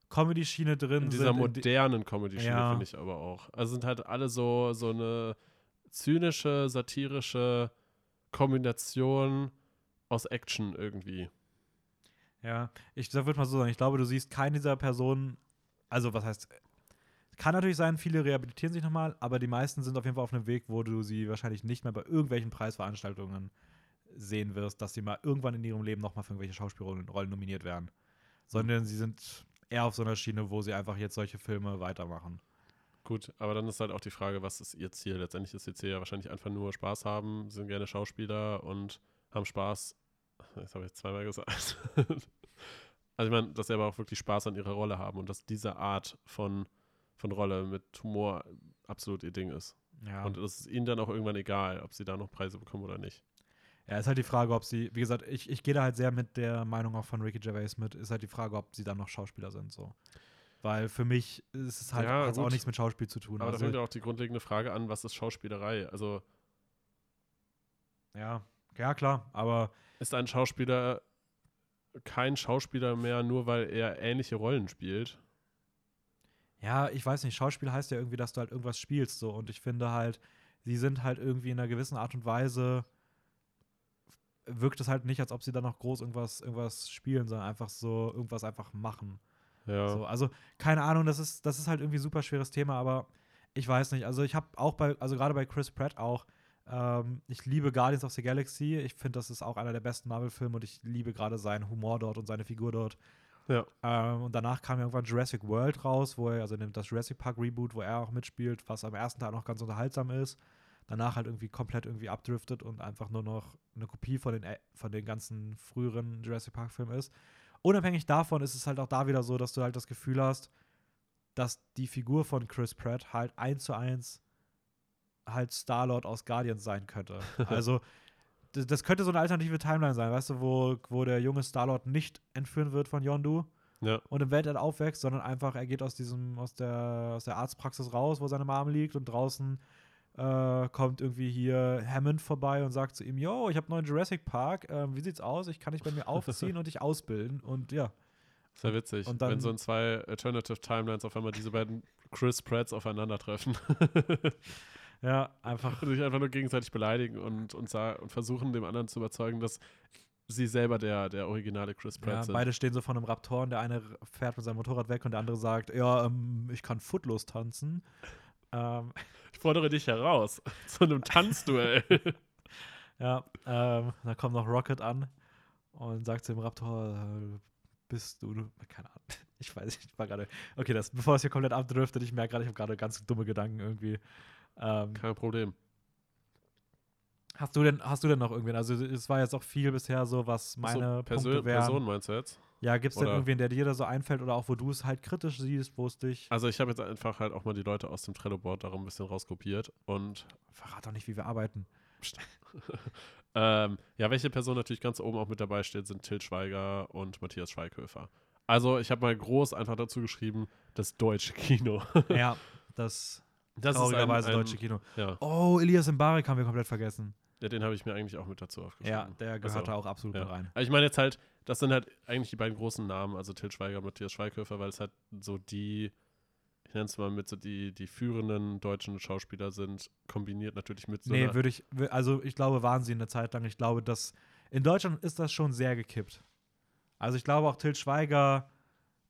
Comedy-Schiene drin in dieser sind. in die- modernen Comedy-Schiene Ja. finde ich aber auch. Also sind halt alle so, so eine zynische, satirische Kombination aus Action irgendwie. Ja, ich würde mal so sagen, ich glaube, du siehst keine dieser Personen, also was heißt, kann natürlich sein, viele rehabilitieren sich nochmal, aber die meisten sind auf jeden Fall auf einem Weg, wo du sie wahrscheinlich nicht mehr bei irgendwelchen Preisveranstaltungen sehen wirst, dass sie mal irgendwann in ihrem Leben nochmal für irgendwelche Schauspielrollen Rollen nominiert werden. Sondern sie sind eher auf so einer Schiene, wo sie einfach jetzt solche Filme weitermachen. Gut, aber dann ist halt auch die Frage, was ist ihr Ziel? Letztendlich ist ihr Ziel ja wahrscheinlich einfach nur Spaß haben, sind gerne Schauspieler und haben Spaß. Das habe ich zweimal gesagt. also ich meine, dass sie aber auch wirklich Spaß an ihrer Rolle haben und dass diese Art von, von Rolle mit Humor absolut ihr Ding ist. Ja. Und es ist ihnen dann auch irgendwann egal, ob sie da noch Preise bekommen oder nicht. Ja, ist halt die Frage, ob sie, wie gesagt, ich, ich gehe da halt sehr mit der Meinung auch von Ricky Gervais mit, ist halt die Frage, ob sie dann noch Schauspieler sind, so. Weil für mich ist es halt Ja, hat's auch nichts mit Schauspiel zu tun. Aber da also, fängt ja auch die grundlegende Frage an, was ist Schauspielerei? Also ja, ja, klar, aber ist ein Schauspieler kein Schauspieler mehr, nur weil er ähnliche Rollen spielt? ja, ich weiß nicht, Schauspiel heißt ja irgendwie, dass du halt irgendwas spielst, so. Und ich finde halt, sie sind halt irgendwie in einer gewissen Art und Weise, wirkt es halt nicht, als ob sie da noch groß irgendwas, irgendwas spielen, sondern einfach so irgendwas einfach machen. Ja. So, also, keine Ahnung, das ist, das ist halt irgendwie ein super schweres Thema, aber ich weiß nicht. Also, ich habe auch bei, also gerade bei Chris Pratt auch, ähm, ich liebe Guardians of the Galaxy. Ich finde, das ist auch einer der besten Marvel-Filme und ich liebe gerade seinen Humor dort und seine Figur dort. Ja. Ähm, und danach kam irgendwann Jurassic World raus, wo er, also nimmt das Jurassic Park Reboot, wo er auch mitspielt, was am ersten Teil noch ganz unterhaltsam ist. Danach halt irgendwie komplett irgendwie abdriftet und einfach nur noch eine Kopie von den, äh, von den ganzen früheren Jurassic Park-Filmen ist. Unabhängig davon ist es halt auch da wieder so, dass du halt das Gefühl hast, dass die Figur von Chris Pratt halt eins zu eins halt Star-Lord aus Guardians sein könnte. Also, das, könnte so eine alternative Timeline sein, weißt du, wo, wo der junge Star-Lord nicht entführen wird von Yondu Ja. und im Weltall aufwächst, sondern einfach, er geht aus diesem, aus der, aus der Arztpraxis raus, wo seine Mom liegt und draußen äh, kommt irgendwie hier Hammond vorbei und sagt zu ihm, yo, ich habe einen neuen Jurassic Park, ähm, wie sieht's aus? Ich kann dich bei mir aufziehen und dich ausbilden und ja. Ja witzig, Und dann- wenn so in zwei Alternative Timelines auf einmal diese beiden Chris Pratts aufeinandertreffen Ja, einfach. und sich einfach nur gegenseitig beleidigen und, und, und versuchen, dem anderen zu überzeugen, dass sie selber der, der originale Chris Pratt Ja, sind. beide stehen so vor einem Raptor und der eine fährt mit seinem Motorrad weg und der andere sagt, ja, ähm, ich kann footlos tanzen. Ähm, Ich fordere dich heraus zu einem Tanzduell. ja, ähm, dann kommt noch Rocket an und sagt zu dem Raptor, äh, bist du, keine Ahnung, ich weiß nicht, ich war gerade, okay, das, bevor es hier komplett abdriftet, ich merke gerade, ich habe gerade ganz dumme Gedanken irgendwie. Ähm, Kein Problem. hast du denn, hast du denn noch irgendwen, also es war jetzt auch viel bisher so, was meine so, Punkte wären. Person meinst du jetzt? Ja, gibt es denn irgendwen, der dir da so einfällt oder auch wo du es halt kritisch siehst, wo es dich, Also ich habe jetzt einfach halt auch mal die Leute aus dem Trello-Board darum ein bisschen rauskopiert und verrat doch nicht, wie wir arbeiten. ähm, ja, welche Person natürlich ganz oben auch mit dabei steht, sind Till Schweiger und Matthias Schweighöfer. Also ich habe mal groß einfach dazu geschrieben, das deutsche Kino. ja, das Das Traurigerweise ist ein, ein, deutsche Kino. Ja, Oh, Elias Mbarek haben wir komplett vergessen. Ja den habe ich mir eigentlich auch mit dazu aufgeschrieben. Ja, der gehört Also, da auch absolut ja. rein. Aber ich meine jetzt halt, das sind halt eigentlich die beiden großen Namen, also Till Schweiger und Matthias Schweighöfer, weil es halt so die, ich nenne es mal mit so die, die führenden deutschen Schauspieler sind, kombiniert natürlich mit so Nee, würde ich, also ich glaube, waren sie eine Zeit lang. Ich glaube, dass in Deutschland ist das schon sehr gekippt. Also ich glaube auch Till Schweiger,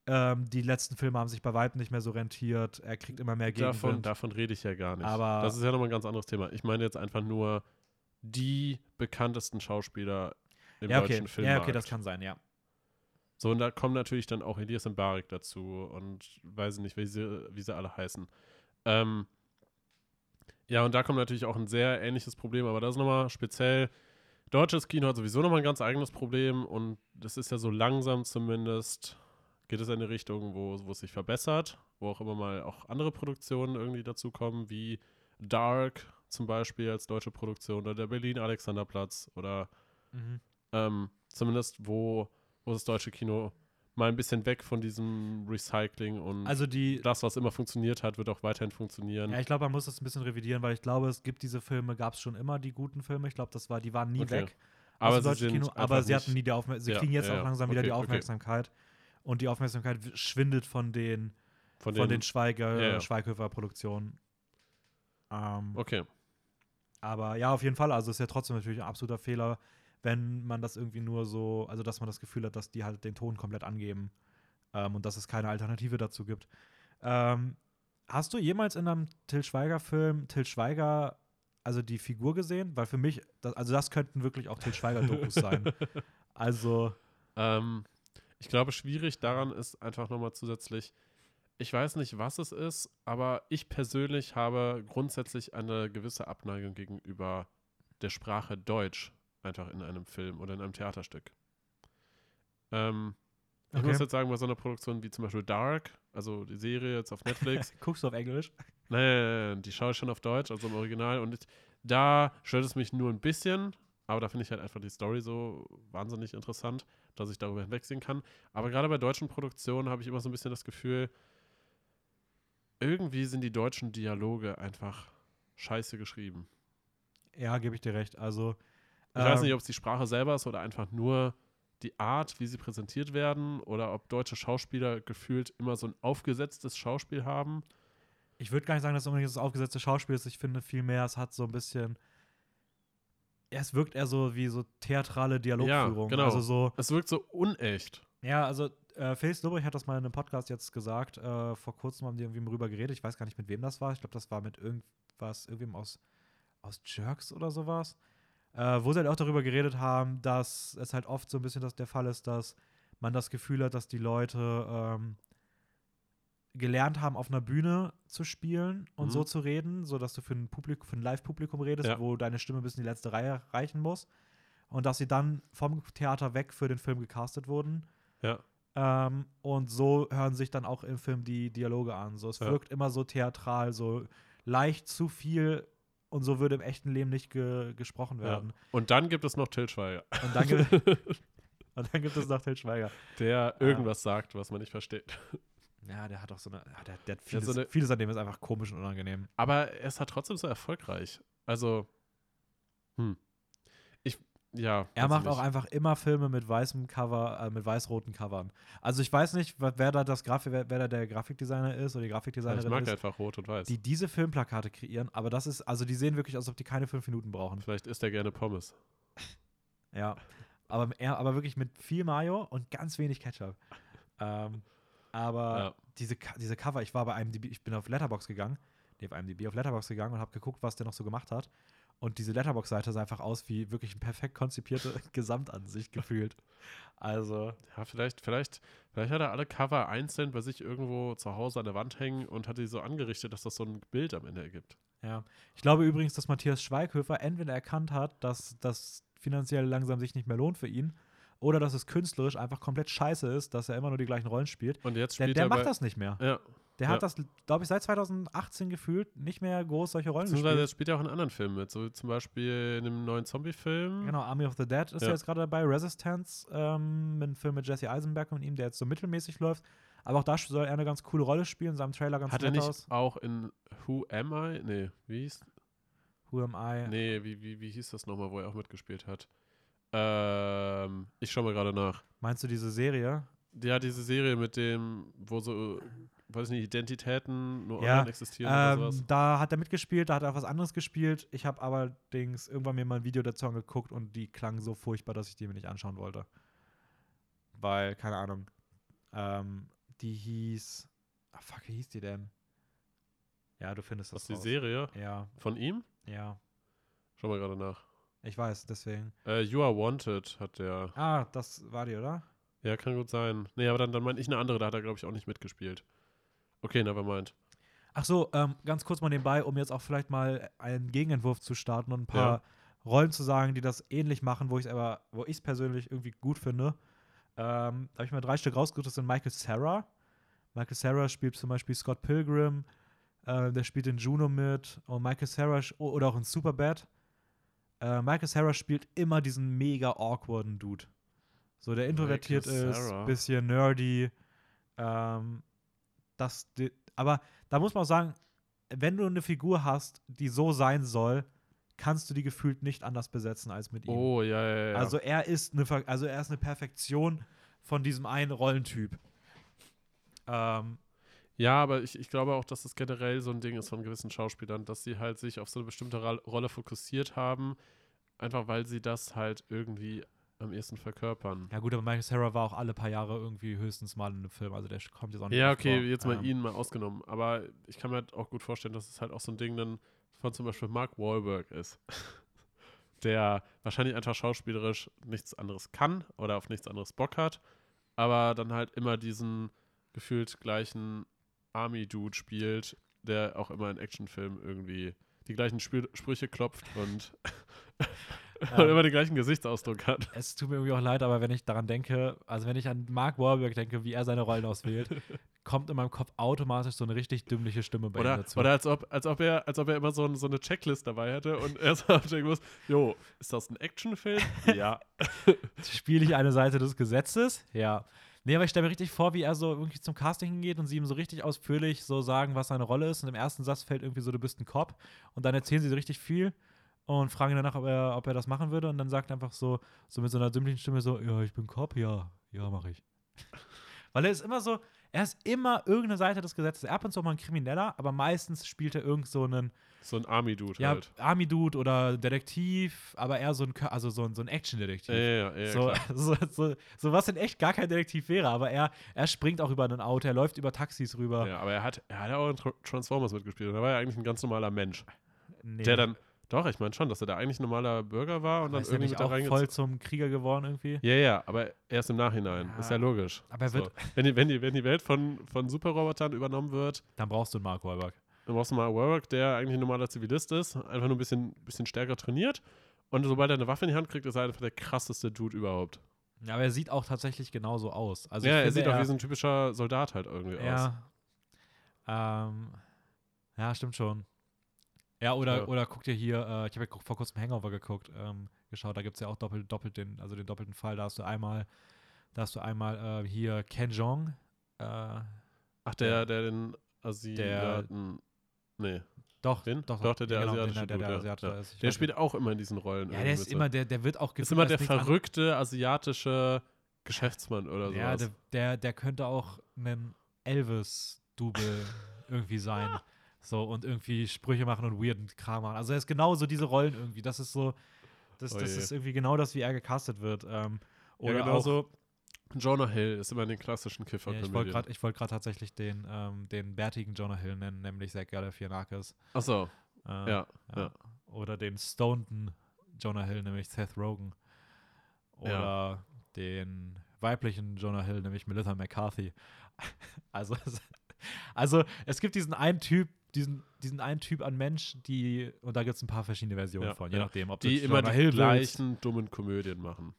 ähm, die letzten Filme haben sich bei weitem nicht mehr so rentiert. Er kriegt immer mehr davon, Gegenwind. davon rede ich ja gar nicht. Aber- das ist ja nochmal ein ganz anderes Thema. Ich meine jetzt einfach nur die bekanntesten Schauspieler im ja, okay. deutschen Film. ja, okay, das kann sein, ja. So, und da kommen natürlich dann auch Elias Mbarek dazu und weiß ich nicht, wie sie, wie sie alle heißen. Ähm, ja, und da kommt natürlich auch ein sehr ähnliches Problem, aber das ist nochmal speziell. Deutsches Kino hat sowieso nochmal ein ganz eigenes Problem und das ist ja so langsam zumindest, geht es in eine Richtung, wo, wo es sich verbessert, wo auch immer mal auch andere Produktionen irgendwie dazukommen, wie Dark zum Beispiel als deutsche Produktion oder der Berlin-Alexanderplatz oder ähm, zumindest wo, wo das deutsche Kino mal ein bisschen weg von diesem Recycling und Also die, das, was immer funktioniert hat, wird auch weiterhin funktionieren. ja, ich glaube, man muss das ein bisschen revidieren, weil ich glaube, es gibt diese Filme, gab es schon immer, die guten Filme. Ich glaube, das war, die waren nie Okay. weg. aber sie Kino, aber sie hatten nie die Aufmerksamkeit. Sie Ja, kriegen jetzt ja, auch langsam wieder Okay, die okay. Aufmerksamkeit. Und die Aufmerksamkeit schwindet von den, von von den, den Schweiger. Schweighöfer-Produktionen. Ähm, Okay, Aber ja, auf jeden Fall. Also ist ja trotzdem natürlich ein absoluter Fehler, wenn man das irgendwie nur so, also dass man das Gefühl hat, dass die halt den Ton komplett angeben ähm, und dass es keine Alternative dazu gibt. Ähm, hast du jemals in einem Till Schweiger-Film Till Schweiger, also die Figur gesehen? Weil für mich, das, also das könnten wirklich auch Till Schweiger-Dokus sein. Also, ähm, ich glaube, schwierig daran ist einfach nochmal zusätzlich, ich weiß nicht, was es ist, aber ich persönlich habe grundsätzlich eine gewisse Abneigung gegenüber der Sprache Deutsch einfach in einem Film oder in einem Theaterstück. Ähm, ich Okay. muss jetzt sagen, bei so einer Produktion wie zum Beispiel Dark, also die Serie jetzt auf Netflix, guckst du auf Englisch? Nein, die schaue ich schon auf Deutsch, also im Original. Und ich, da stört es mich nur ein bisschen, aber da finde ich halt einfach die Story so wahnsinnig interessant, dass ich darüber hinwegsehen kann. Aber gerade bei deutschen Produktionen habe ich immer so ein bisschen das Gefühl, irgendwie sind die deutschen Dialoge einfach scheiße geschrieben. Ja, gebe ich dir recht. Also, Ich weiß ähm, nicht, ob es die Sprache selber ist oder einfach nur die Art, wie sie präsentiert werden oder ob deutsche Schauspieler gefühlt immer so ein aufgesetztes Schauspiel haben. Ich würde gar nicht sagen, dass es unbedingt das aufgesetzte Schauspiel ist. Ich finde vielmehr, es hat so ein bisschen. Ja, es wirkt eher so wie so theatrale Dialogführung. genau. Also so. Es wirkt so unecht. Ja, also äh, Felix Lobrecht hat das mal in einem Podcast jetzt gesagt. Äh, vor kurzem haben die irgendwie drüber geredet. Ich weiß gar nicht, mit wem das war. Ich glaube, das war mit irgendwas, irgendwem aus, aus Jerks oder sowas. Äh, wo sie halt auch darüber geredet haben, dass es halt oft so ein bisschen das der Fall ist, dass man das Gefühl hat, dass die Leute ähm, gelernt haben, auf einer Bühne zu spielen und Mhm. so zu reden, sodass du für ein, Publik für ein Live-Publikum redest, Ja. wo deine Stimme bis in die letzte Reihe reichen muss. Und dass sie dann vom Theater weg für den Film gecastet wurden. Ja. Ähm, und so hören sich dann auch im Film die Dialoge an. So, es Ja. wirkt immer so theatral, so leicht zu viel und so würde im echten Leben nicht ge gesprochen Ja. werden. Und dann gibt es noch Till Schweiger, Und, dann gibt, und dann gibt es noch Till Schweiger. der irgendwas sagt, was man nicht versteht. Ja, der hat auch so eine. Ja, der, der hat Ja, vieles, so eine- vieles an dem ist einfach komisch und unangenehm. Aber er ist halt trotzdem so erfolgreich. Also, hm. Ja. Er macht auch einfach immer Filme mit weißem Cover, äh, mit weiß-roten Covern. Also ich weiß nicht, wer da das Grafik, wer, wer da der Grafikdesigner ist oder die Ja, Grafikdesignerin ich mag ist, einfach rot und weiß. die diese Filmplakate kreieren, aber das ist, also die sehen wirklich aus, als ob die keine fünf Minuten brauchen. Vielleicht isst er gerne Pommes. Ja. Aber, er, aber wirklich mit viel Mayo und ganz wenig Ketchup. Ähm, aber Ja. diese, diese Cover, ich war bei IMDb, ich bin auf Letterbox gegangen, nee, auf IMDb, auf Letterbox gegangen und habe geguckt, was der noch so gemacht hat. Und diese Letterbox-Seite sah einfach aus wie wirklich eine perfekt konzipierte Gesamtansicht gefühlt. Also, Ja, vielleicht, vielleicht, vielleicht hat er alle Cover einzeln bei sich irgendwo zu Hause an der Wand hängen und hat die so angerichtet, dass das so ein Bild am Ende ergibt. ja. Ich glaube übrigens, dass Matthias Schweighöfer entweder erkannt hat, dass das finanziell langsam sich nicht mehr lohnt für ihn oder dass es künstlerisch einfach komplett scheiße ist, dass er immer nur die gleichen Rollen spielt. Und jetzt spielt der er macht das nicht mehr. Ja, Der Ja. hat das, glaube ich, seit 2018 gefühlt nicht mehr groß solche Rollen gespielt. jetzt spielt er auch in anderen Filmen mit. So zum Beispiel in einem neuen Zombie-Film. Genau, Army of the Dead ist Ja. jetzt gerade dabei, Resistance, ähm, ein Film mit Jesse Eisenberg und ihm, der jetzt so mittelmäßig läuft. Aber auch da soll er eine ganz coole Rolle spielen, sah im Trailer ganz Hat er nicht aus. auch in Who Am I? Nee, wie hieß, Who am I? nee, wie, wie, wie hieß das nochmal, wo er auch mitgespielt hat? Ähm, ich schau mal gerade nach. Meinst du diese Serie? Ja, diese Serie mit dem, wo so, weiß ich nicht, Identitäten nur Ja, online existieren oder Ähm, sowas. da hat er mitgespielt, da hat er auch was anderes gespielt. Ich habe allerdings irgendwann mir mal ein Video dazu angeguckt und die klangen so furchtbar, dass ich die mir nicht anschauen wollte. Weil, keine Ahnung. Ähm, die hieß. Ah, fuck, wie hieß die denn? Ja, du findest das. Was, die. Serie Ja, von ihm? ja. Schau mal gerade nach. Ich weiß, deswegen. Äh, you Are Wanted hat der. Ah, das war die, oder? Ja, kann gut sein. Nee, aber dann, dann meine ich eine andere, da hat er, glaube ich, auch nicht mitgespielt. Okay, nevermind. Ach so, ähm, ganz kurz mal nebenbei, um jetzt auch vielleicht mal einen Gegenentwurf zu starten und ein paar Ja. Rollen zu sagen, die das ähnlich machen, wo ich es aber, wo ich es persönlich irgendwie gut finde. Ähm, da habe ich mal drei Stück rausgesucht, das sind Michael Sarah. Michael Sarah spielt zum Beispiel Scott Pilgrim, äh, der spielt in Juno mit und Michael Sarah oder auch in Superbad. Äh, Michael Sarah spielt immer diesen mega awkwarden Dude. So, der introvertiert Michael ist, bisschen nerdy. Ähm, das, aber da muss man auch sagen, wenn du eine Figur hast, die so sein soll, kannst du die gefühlt nicht anders besetzen als mit ihm. Oh, ja, ja, ja. Also er ist eine, also er ist eine Perfektion von diesem einen Rollentyp. Ähm, Ja, aber ich, ich glaube auch, dass das generell so ein Ding ist von gewissen Schauspielern, dass sie halt sich auf so eine bestimmte Rolle fokussiert haben, einfach weil sie das halt irgendwie am ehesten verkörpern. ja gut, aber Michael Sarah war auch alle paar Jahre irgendwie höchstens mal in einem Film, also der kommt jetzt auch nicht Ja, okay, vor. jetzt mal Ähm, ihn mal ausgenommen. Aber ich kann mir halt auch gut vorstellen, dass es halt auch so ein Ding dann von zum Beispiel Mark Wahlberg ist. Der wahrscheinlich einfach schauspielerisch nichts anderes kann oder auf nichts anderes Bock hat, aber dann halt immer diesen gefühlt gleichen Army-Dude spielt, der auch immer in Actionfilmen irgendwie die gleichen Spür Sprüche klopft und, und Ähm. immer den gleichen Gesichtsausdruck hat. Es tut mir irgendwie auch leid, aber wenn ich daran denke, also wenn ich an Mark Wahlberg denke, wie er seine Rollen auswählt, kommt in meinem Kopf automatisch so eine richtig dümmliche Stimme bei ihm Oder, dazu. oder als, ob, als, ob er, als ob er immer so, ein, so eine Checklist dabei hätte und er so abchecken muss, jo, ist das ein Actionfilm? ja. Spiele ich eine Seite des Gesetzes? Ja. Nee, aber ich stelle mir richtig vor, wie er so irgendwie zum Casting hingeht und sie ihm so richtig ausführlich so sagen, was seine Rolle ist. Und im ersten Satz fällt irgendwie so, du bist ein Cop. Und dann erzählen sie so richtig viel und fragen danach, ob er, ob er das machen würde. Und dann sagt er einfach so, so mit so einer dümmlichen Stimme so, ja, ich bin Cop, ja, ja, mache ich. Weil er ist immer so, er ist immer irgendeine Seite des Gesetzes. Er ab und zu auch mal ein Krimineller, aber meistens spielt er irgend so einen So ein Army-Dude ja, halt. Army-Dude oder Detektiv, aber eher so ein, also so ein, so ein Action-Detektiv. Ja, ja, ja, so, so, so, so was in echt gar kein Detektiv wäre, aber er, er springt auch über ein Auto, er läuft über Taxis rüber. ja, aber er hat, er hat ja auch in Tr- Transformers mitgespielt und er war ja eigentlich ein ganz normaler Mensch. Nee, Der dann, doch, ich meine schon, dass er da eigentlich ein normaler Bürger war und dann ist er irgendwie nicht mit da auch voll zum Krieger geworden irgendwie? Ja, ja, aber erst im Nachhinein. Ja. Ist ja logisch. Aber er wird- so. wenn, die, wenn, die, wenn die Welt von, von Superrobotern übernommen wird, Dann brauchst du einen Mark Wahlberg. dann brauchst du mal Warwick, der eigentlich ein normaler Zivilist ist, einfach nur ein bisschen, bisschen stärker trainiert. Und sobald er eine Waffe in die Hand kriegt, ist er einfach der krasseste Dude überhaupt. Ja, aber er sieht auch tatsächlich genauso aus. Also ja, er sieht auch wie so ein typischer Soldat halt irgendwie aus. Ja. Ähm, ja, stimmt schon. Ja, oder, Ja. oder guck dir hier, äh, ich habe ja vor kurzem Hangover geguckt, ähm, geschaut, da gibt es ja auch doppelt, doppelt den, also den doppelten Fall. Da hast du einmal, da hast du einmal äh, hier Ken Jong, äh, Ach, der, der den Asiaten. nee. doch, Den? doch, Doch, der- der genau, asiatische der, der, der ja. Asiatische Ja. ist. Der spielt auch immer in diesen Rollen. Ja, der ist immer, der, der wird auch so. ist immer der verrückte asiatische Geschäftsmann oder Ja, sowas. der, der, der könnte auch ein Elvis-Double irgendwie sein. So, und irgendwie Sprüche machen und weirden Kram machen. Also er ist genau so diese Rollen irgendwie. Das ist so, das, Oh das ist irgendwie genau das, wie er gecastet wird. Ähm, Ja, oder genau auch so, Jonah Hill ist immer in den klassischen kiffer ja, ich wollte gerade wollt tatsächlich den, ähm, den bärtigen Jonah Hill nennen, nämlich Zach Galifianakis. Achso, Äh, ja, ja. Oder den stoneden Jonah Hill, nämlich Seth Rogen. Oder den weiblichen Jonah Hill, nämlich Melissa McCarthy. Also, also es gibt diesen einen Typ, diesen, diesen einen Typ an Mensch, die, und da gibt es ein paar verschiedene Versionen Ja, von, je ja. nachdem, ob Die immer die Hill willst. gleichen dummen Komödien machen.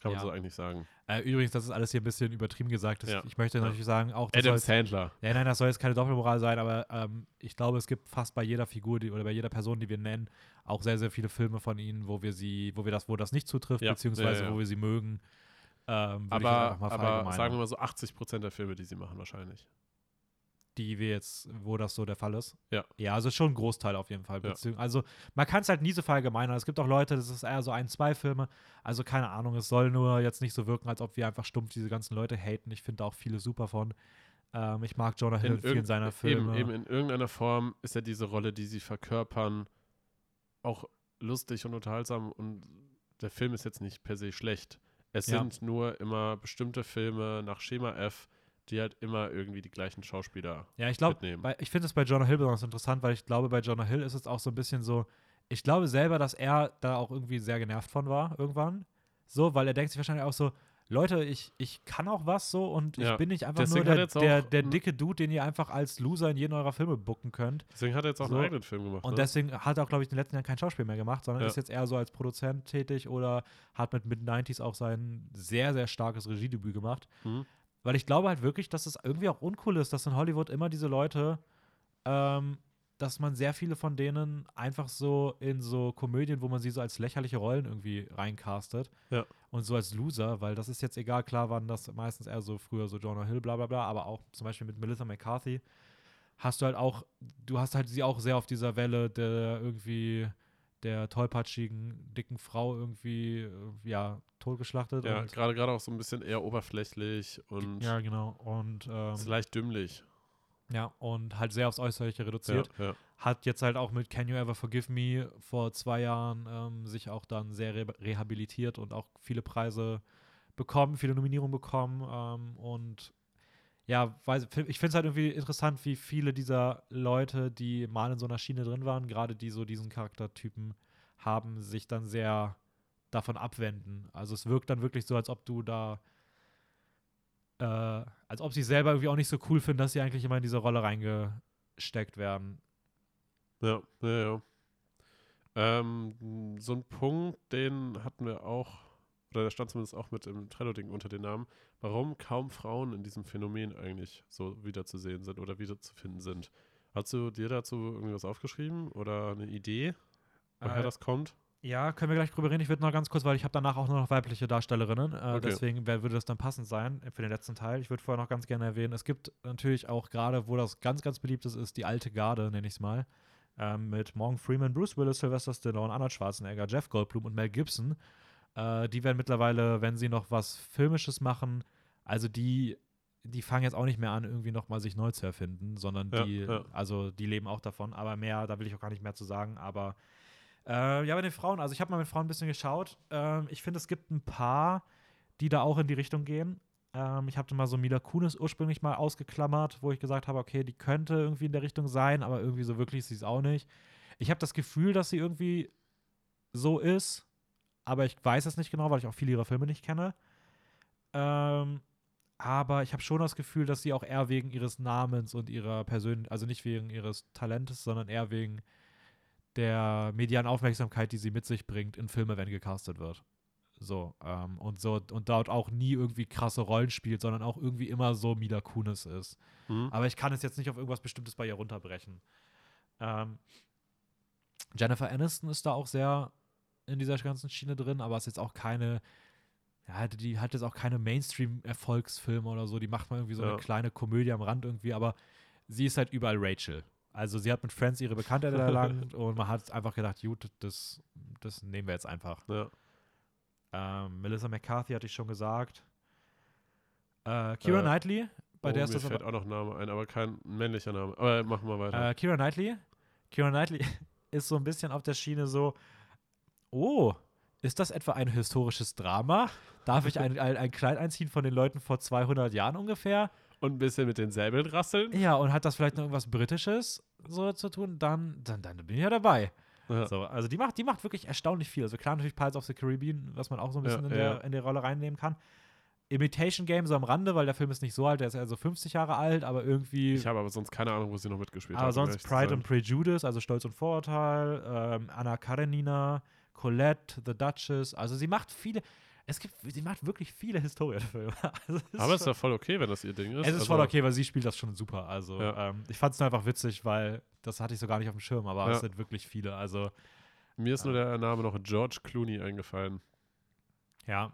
Kann man Ja. so eigentlich sagen. Äh, übrigens, das ist alles hier ein bisschen übertrieben gesagt. Das. Ich möchte natürlich sagen, auch Adam Sandler. ja, nein, das soll jetzt keine Doppelmoral sein, aber ähm, ich glaube, es gibt fast bei jeder Figur die, oder bei jeder Person, die wir nennen, auch sehr, sehr viele Filme von ihnen, wo wir sie, wo wir das, wo das nicht zutrifft, beziehungsweise wo wir sie mögen. Ähm, aber aber sagen wir mal so 80% der Filme, die sie machen, wahrscheinlich. Die wir jetzt, wo das so der Fall ist. Ja. Ja, also schon ein Großteil auf jeden Fall. Ja. Also man kann es halt nie so verallgemeinern. Es gibt auch Leute, das ist eher so ein, zwei Filme. Also keine Ahnung, es soll nur jetzt nicht so wirken, als ob wir einfach stumpf diese ganzen Leute haten. Ich finde auch viele super von. Ähm, ich mag Jonah Hill in vielen seiner Filme. Eben, eben in irgendeiner Form ist ja diese Rolle, die sie verkörpern, auch lustig und unterhaltsam und der Film ist jetzt nicht per se schlecht. Es Ja. sind nur immer bestimmte Filme nach Schema F, die halt immer irgendwie die gleichen Schauspieler Ja, ich glaube, mitnehmen. ich finde es bei Jonah Hill besonders interessant, weil ich glaube, bei Jonah Hill ist es auch so ein bisschen so, ich glaube selber, dass er da auch irgendwie sehr genervt von war irgendwann. So, weil er denkt sich wahrscheinlich auch so, Leute, ich, ich kann auch was so und ich Ja, bin nicht einfach nur deswegen er der, der, der dicke Dude, den ihr einfach als Loser in jeden eurer Filme booken könnt. Deswegen hat er jetzt auch So. einen eigenen Film gemacht. Und ne? deswegen hat er auch, glaube ich, in den letzten Jahren kein Schauspiel mehr gemacht, sondern Ja. ist jetzt eher so als Produzent tätig oder hat mit Mid-90s auch sein sehr, sehr starkes Regiedebüt gemacht. Mhm. Weil ich glaube halt wirklich, dass es irgendwie auch uncool ist, dass in Hollywood immer diese Leute, ähm, dass man sehr viele von denen einfach so in so Komödien, wo man sie so als lächerliche Rollen irgendwie reincastet. Ja. Und so als Loser, weil das ist jetzt egal, klar waren das meistens eher so früher so Jonah Hill, bla bla bla, aber auch zum Beispiel mit Melissa McCarthy hast du halt auch, du hast halt sie auch sehr auf dieser Welle der irgendwie der tollpatschigen, dicken Frau irgendwie, äh, ja, totgeschlachtet. ja, gerade gerade auch so ein bisschen eher oberflächlich und ja, genau. Und ähm, ist leicht dümmlich. Ja, und halt sehr aufs Äußerliche reduziert. Ja, ja. Hat jetzt halt auch mit Can You Ever Forgive Me vor zwei Jahren ähm, sich auch dann sehr re rehabilitiert und auch viele Preise bekommen, viele Nominierungen bekommen. Ähm, und ja, weiß, ich finde es halt irgendwie interessant, wie viele dieser Leute, die mal in so einer Schiene drin waren, gerade die so diesen Charaktertypen haben, sich dann sehr davon abwenden. Also es wirkt dann wirklich so, als ob du da äh, als ob sie selber irgendwie auch nicht so cool finden, dass sie eigentlich immer in diese Rolle reingesteckt werden. Ja, ja, ja. Ähm, so ein Punkt, den hatten wir auch, oder der stand zumindest auch mit im Trello-Ding unter den Namen, warum kaum Frauen in diesem Phänomen eigentlich so wiederzusehen sind oder wiederzufinden sind. Hast du dir dazu irgendwas aufgeschrieben oder eine Idee, woher Äh, das kommt? Ja, können wir gleich drüber reden. Ich würde noch ganz kurz, weil ich habe danach auch nur noch weibliche Darstellerinnen. Äh, Okay. Deswegen wär, würde das dann passend sein für den letzten Teil. Ich würde vorher noch ganz gerne erwähnen, es gibt natürlich auch gerade, wo das ganz, ganz beliebt ist, ist die alte Garde, nenne ich es mal. Ähm, mit Morgan Freeman, Bruce Willis, Sylvester Stallone, Arnold Schwarzenegger, Jeff Goldblum und Mel Gibson. Äh, die werden mittlerweile, wenn sie noch was Filmisches machen, also die, die fangen jetzt auch nicht mehr an, irgendwie nochmal sich neu zu erfinden, sondern Ja, die, ja. also die leben auch davon. Aber mehr, da will ich auch gar nicht mehr zu sagen. Aber äh, ja, bei den Frauen, also ich habe mal mit Frauen ein bisschen geschaut. Ähm, ich finde, es gibt ein paar, die da auch in die Richtung gehen. Ähm, ich habe mal so Mila Kunis ursprünglich mal ausgeklammert, wo ich gesagt habe, okay, die könnte irgendwie in der Richtung sein, aber irgendwie so wirklich ist sie es auch nicht. Ich habe das Gefühl, dass sie irgendwie so ist, aber ich weiß es nicht genau, weil ich auch viele ihrer Filme nicht kenne. Ähm, aber ich habe schon das Gefühl, dass sie auch eher wegen ihres Namens und ihrer Persönlichkeit, also nicht wegen ihres Talentes, sondern eher wegen der medialen Aufmerksamkeit, die sie mit sich bringt, in Filme, wenn gecastet wird. So, ähm, und so, und dort auch nie irgendwie krasse Rollen spielt, sondern auch irgendwie immer so Mila Kunis ist. Hm? Aber ich kann es jetzt nicht auf irgendwas Bestimmtes bei ihr runterbrechen. Ähm, Jennifer Aniston ist da auch sehr in dieser ganzen Schiene drin, aber ist jetzt auch keine, ja, die hat jetzt auch keine Mainstream-Erfolgsfilme oder so. Die macht mal irgendwie so Ja. eine kleine Komödie am Rand irgendwie, aber sie ist halt überall Rachel. Also sie hat mit Friends ihre Bekanntheit erlangt und man hat einfach gedacht, gut, das, das nehmen wir jetzt einfach. Ja. Ähm, Melissa McCarthy hatte ich schon gesagt. Äh, Kira Äh, Knightley, bei oh, der ist mir das fällt auch noch ein Name ein, aber kein männlicher Name. Aber machen wir weiter. äh, Kira Knightley. Kira Knightley ist so ein bisschen auf der Schiene so, oh, ist das etwa ein historisches Drama? Darf ich ein, ein, ein Kleid einziehen von den Leuten vor 200 Jahren ungefähr? Und ein bisschen mit den Säbeln rasseln. Ja, und hat das vielleicht noch irgendwas Britisches so zu tun? Dann, dann, dann bin ich ja dabei. Ja. So, also die macht, die macht wirklich erstaunlich viel. Also klar natürlich Pirates of the Caribbean, was man auch so ein bisschen Ja, in, der, ja. in der Rolle reinnehmen kann. Imitation Game so am Rande, weil der Film ist nicht so alt, der ist also 50 Jahre alt, aber irgendwie. Ich habe aber sonst keine Ahnung, wo sie noch mitgespielt aber hat. um sonst Pride and Prejudice, also Stolz und Vorurteil, ähm, Anna Karenina, Colette, The Duchess. Also sie macht viele. Es gibt, sie macht wirklich viele Historienfilme. Also es Aber es ist ja voll okay, wenn das ihr Ding ist. es ist Also, voll okay, weil sie spielt das schon super. Also Ja. ähm, ich fand es nur einfach witzig, weil das hatte ich so gar nicht auf dem Schirm, aber Ja. es sind wirklich viele. Also Mir ist nur der Name noch George Clooney eingefallen. ja,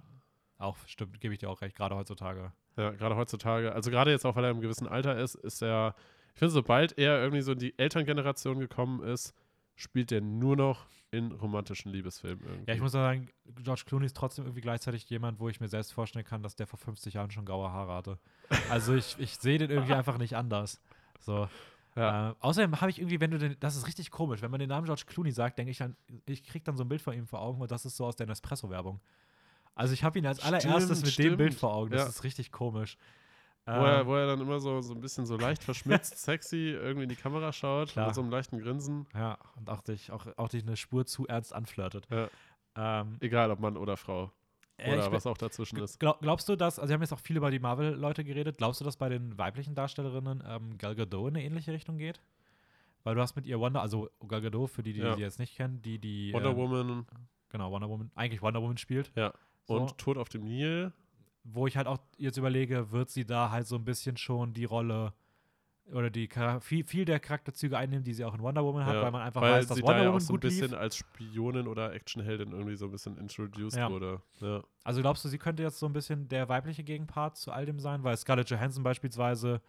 auch stimmt, gebe ich dir auch recht, gerade heutzutage. Ja, gerade heutzutage. Also gerade jetzt auch, weil er im gewissen Alter ist, ist er, ich finde, sobald er irgendwie so in die Elterngeneration gekommen ist, spielt er nur noch in romantischen Liebesfilmen irgendwie. Ja, ich muss sagen, George Clooney ist trotzdem irgendwie gleichzeitig jemand, wo ich mir selbst vorstellen kann, dass der vor 50 Jahren schon graue Haare hatte. Also ich, ich sehe den irgendwie einfach nicht anders. So. Ja. Äh, außerdem habe ich irgendwie, wenn du den, das ist richtig komisch, wenn man den Namen George Clooney sagt, denke ich dann, ich kriege dann so ein Bild von ihm vor Augen und das ist so aus der Nespresso-Werbung. Also ich habe ihn als Stimmt, allererstes mit dem Bild stimmt. vor Augen. Das Ja. ist richtig komisch. Wo, er, Ähm, wo er dann immer so, so ein bisschen so leicht verschmitzt, sexy irgendwie in die Kamera schaut, Klar. mit so einem leichten Grinsen. ja, und auch dich, auch, auch dich eine Spur zu ernst anflirtet. Ja. Ähm, Egal, ob Mann oder Frau. äh, Oder was auch dazwischen ist. Glaub, glaubst du, dass, also wir haben jetzt auch viel über die Marvel-Leute geredet, glaubst du, dass bei den weiblichen Darstellerinnen ähm, Gal Gadot in eine ähnliche Richtung geht? Weil du hast mit ihr Wonder, also Gal Gadot, für die, die Ja. die jetzt nicht kennen, die, die Wonder ähm, Woman genau, Wonder Woman, eigentlich Wonder Woman spielt. Ja. So, und Tod auf dem Nil. Wo ich halt auch jetzt überlege, wird sie da halt so ein bisschen schon die Rolle oder die viel, viel der Charakterzüge einnehmen, die sie auch in Wonder Woman hat, Ja, weil man einfach weil weiß, dass sie Wonder da ja Woman auch so ein gut lief. bisschen als Spionin oder Actionheldin irgendwie so ein bisschen introduced Ja. wurde. Ja. Also glaubst du, sie könnte jetzt so ein bisschen der weibliche Gegenpart zu all dem sein? Weil Scarlett Johansson beispielsweise,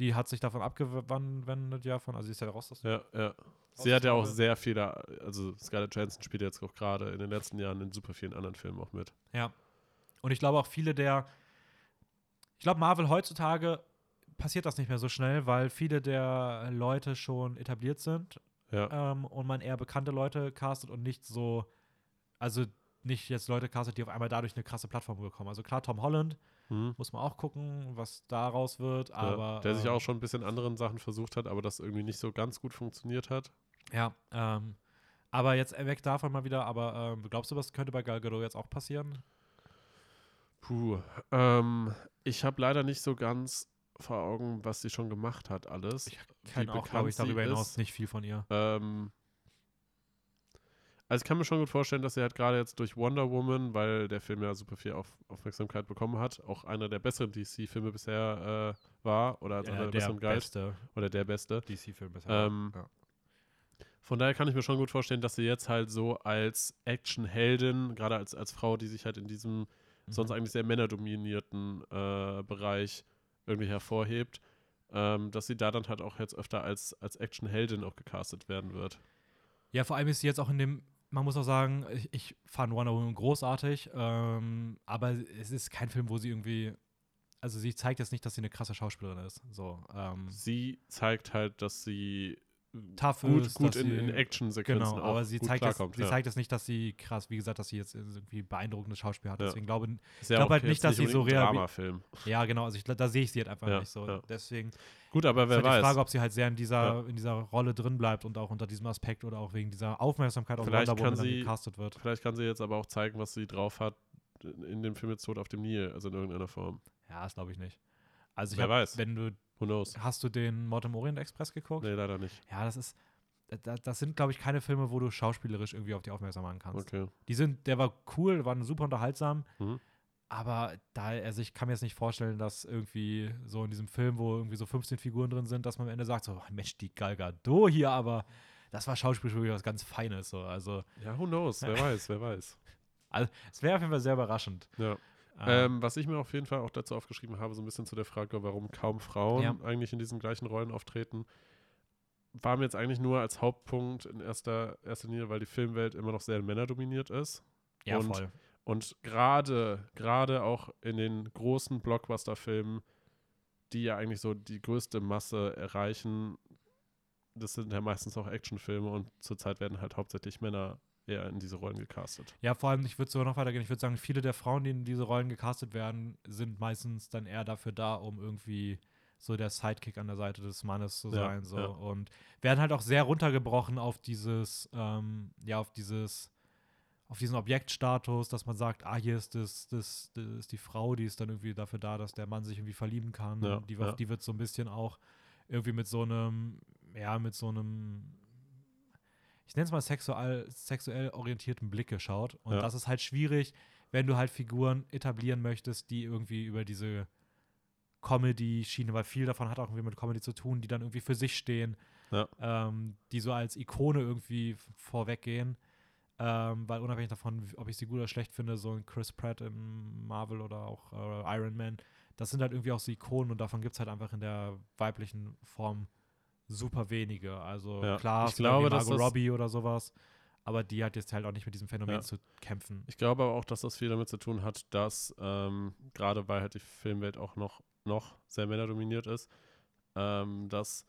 die hat sich davon abgewendet ja von, also sie ist ja raus aus Ja, ja. Sie hat ja auch sehr viele, also Scarlett Johansson spielt jetzt auch gerade in den letzten Jahren in super vielen anderen Filmen auch mit. Ja. Und ich glaube auch viele der, ich glaube Marvel heutzutage passiert das nicht mehr so schnell, weil viele der Leute schon etabliert sind Ja. ähm, und man eher bekannte Leute castet und nicht so, also nicht jetzt Leute castet, die auf einmal dadurch eine krasse Plattform bekommen. Also klar, Tom Holland Mhm. muss man auch gucken, was daraus wird, ja. aber Der sich ähm, auch schon ein bisschen anderen Sachen versucht hat, aber das irgendwie nicht so ganz gut funktioniert hat. ja, ähm, aber jetzt weg davon mal wieder, aber ähm, glaubst du, was könnte bei Gal Gadot jetzt auch passieren? Puh. Ähm, ich habe leider nicht so ganz vor Augen, was sie schon gemacht hat, alles. Ich kenne auch, glaube ich, darüber hinaus ist. nicht viel von ihr. Ähm, also ich kann mir schon gut vorstellen, dass sie halt gerade jetzt durch Wonder Woman, weil der Film ja super viel auf Aufmerksamkeit bekommen hat, auch einer der besseren DC-Filme bisher äh, war oder als einer der, der besseren galt beste oder der beste. DC-Film bisher. Ähm, ja. Von daher kann ich mir schon gut vorstellen, dass sie jetzt halt so als Actionheldin, gerade als, als Frau, die sich halt in diesem Mhm. sonst eigentlich sehr männerdominierten äh, Bereich irgendwie hervorhebt, ähm, dass sie da dann halt auch jetzt öfter als, als Actionheldin auch gecastet werden wird. Ja, vor allem ist sie jetzt auch in dem, man muss auch sagen, ich, ich fand Wonder Woman großartig, ähm, aber es ist kein Film, wo sie irgendwie, also sie zeigt jetzt nicht, dass sie eine krasse Schauspielerin ist. So, ähm, Sie zeigt halt, dass sie tough gut, ist, gut in, sie, in Actionsequenzen Genau, auch aber sie gut zeigt, klarkommt. sie ja. zeigt jetzt nicht, dass sie krass, wie gesagt, dass sie jetzt irgendwie beeindruckendes Schauspiel hat. Ja. Deswegen glaube Ist ja glaub auch halt nicht, dass sie so Dramafilm. ja, genau, also ich, da sehe ich sie halt einfach Ja, nicht so. Deswegen Gut, aber ist wer halt weiß. die Frage, ob sie halt sehr in dieser, in dieser Rolle drin bleibt und auch unter diesem Aspekt oder auch wegen dieser Aufmerksamkeit auf Wonder Woman sie- gecastet wird. Vielleicht kann sie jetzt aber auch zeigen, was sie drauf hat in dem Film jetzt Tod auf dem Nil, also in irgendeiner Form. Ja, das glaube ich nicht. Also ich Wer hab, weiß. wenn du, Who knows? hast du den Mord im Orient Express geguckt? Nee, leider nicht. Ja, das ist, da, das sind glaube ich keine Filme, wo du schauspielerisch irgendwie auf die aufmerksam machen kannst. Okay. Die sind, der war cool, war super unterhaltsam, Mhm. aber da, also ich kann mir jetzt nicht vorstellen, dass irgendwie so in diesem Film, wo irgendwie so 15 Figuren drin sind, dass man am Ende sagt, so, Mensch, die Gal Gadot hier, aber das war schauspielerisch wirklich was ganz Feines, so, also Ja, who knows? Wer weiß, wer weiß. es wäre auf jeden Fall sehr überraschend. Ja. Ähm, was ich mir auf jeden Fall auch dazu aufgeschrieben habe, so ein bisschen zu der Frage, warum kaum Frauen Ja. eigentlich in diesen gleichen Rollen auftreten, war mir jetzt eigentlich nur als Hauptpunkt in erster, erster Linie, weil die Filmwelt immer noch sehr männerdominiert ist. ja, und- voll. Und gerade, gerade auch in den großen Blockbuster-Filmen, die ja eigentlich so die größte Masse erreichen, das sind ja meistens auch Actionfilme und zurzeit werden halt hauptsächlich Männer eher in diese Rollen gecastet. Ja, vor allem, ich würde sogar noch weitergehen. Ich würde sagen, viele der Frauen, die in diese Rollen gecastet werden, sind meistens dann eher dafür da, um irgendwie so der Sidekick an der Seite des Mannes zu Ja, sein. So. ja. Und werden halt auch sehr runtergebrochen auf dieses, ähm, ja, auf dieses, auf diesen Objektstatus, dass man sagt, ah, hier ist das, das, das ist die Frau, die ist dann irgendwie dafür da, dass der Mann sich irgendwie verlieben kann. Ja, die, wird- ja. die wird so ein bisschen auch irgendwie mit so einem, ja, mit so einem ich nenne es mal sexuell, sexuell orientierten Blick geschaut. Und Ja. das ist halt schwierig, wenn du halt Figuren etablieren möchtest, die irgendwie über diese Comedy-Schiene, weil viel davon hat auch irgendwie mit Comedy zu tun, die dann irgendwie für sich stehen, Ja. ähm, die so als Ikone irgendwie vorweggehen. Ähm, weil unabhängig davon, ob ich sie gut oder schlecht finde, so ein Chris Pratt in Marvel oder auch äh, Iron Man, das sind halt irgendwie auch so Ikonen und davon gibt es halt einfach in der weiblichen Form super wenige. Also Ja, klar, ich glaube, dass Margot das- Robbie oder sowas, aber die hat jetzt halt auch nicht mit diesem Phänomen Ja. zu kämpfen. Ich glaube aber auch, dass das viel damit zu tun hat, dass ähm, gerade weil halt die Filmwelt auch noch, noch sehr männerdominiert ist, ähm, dass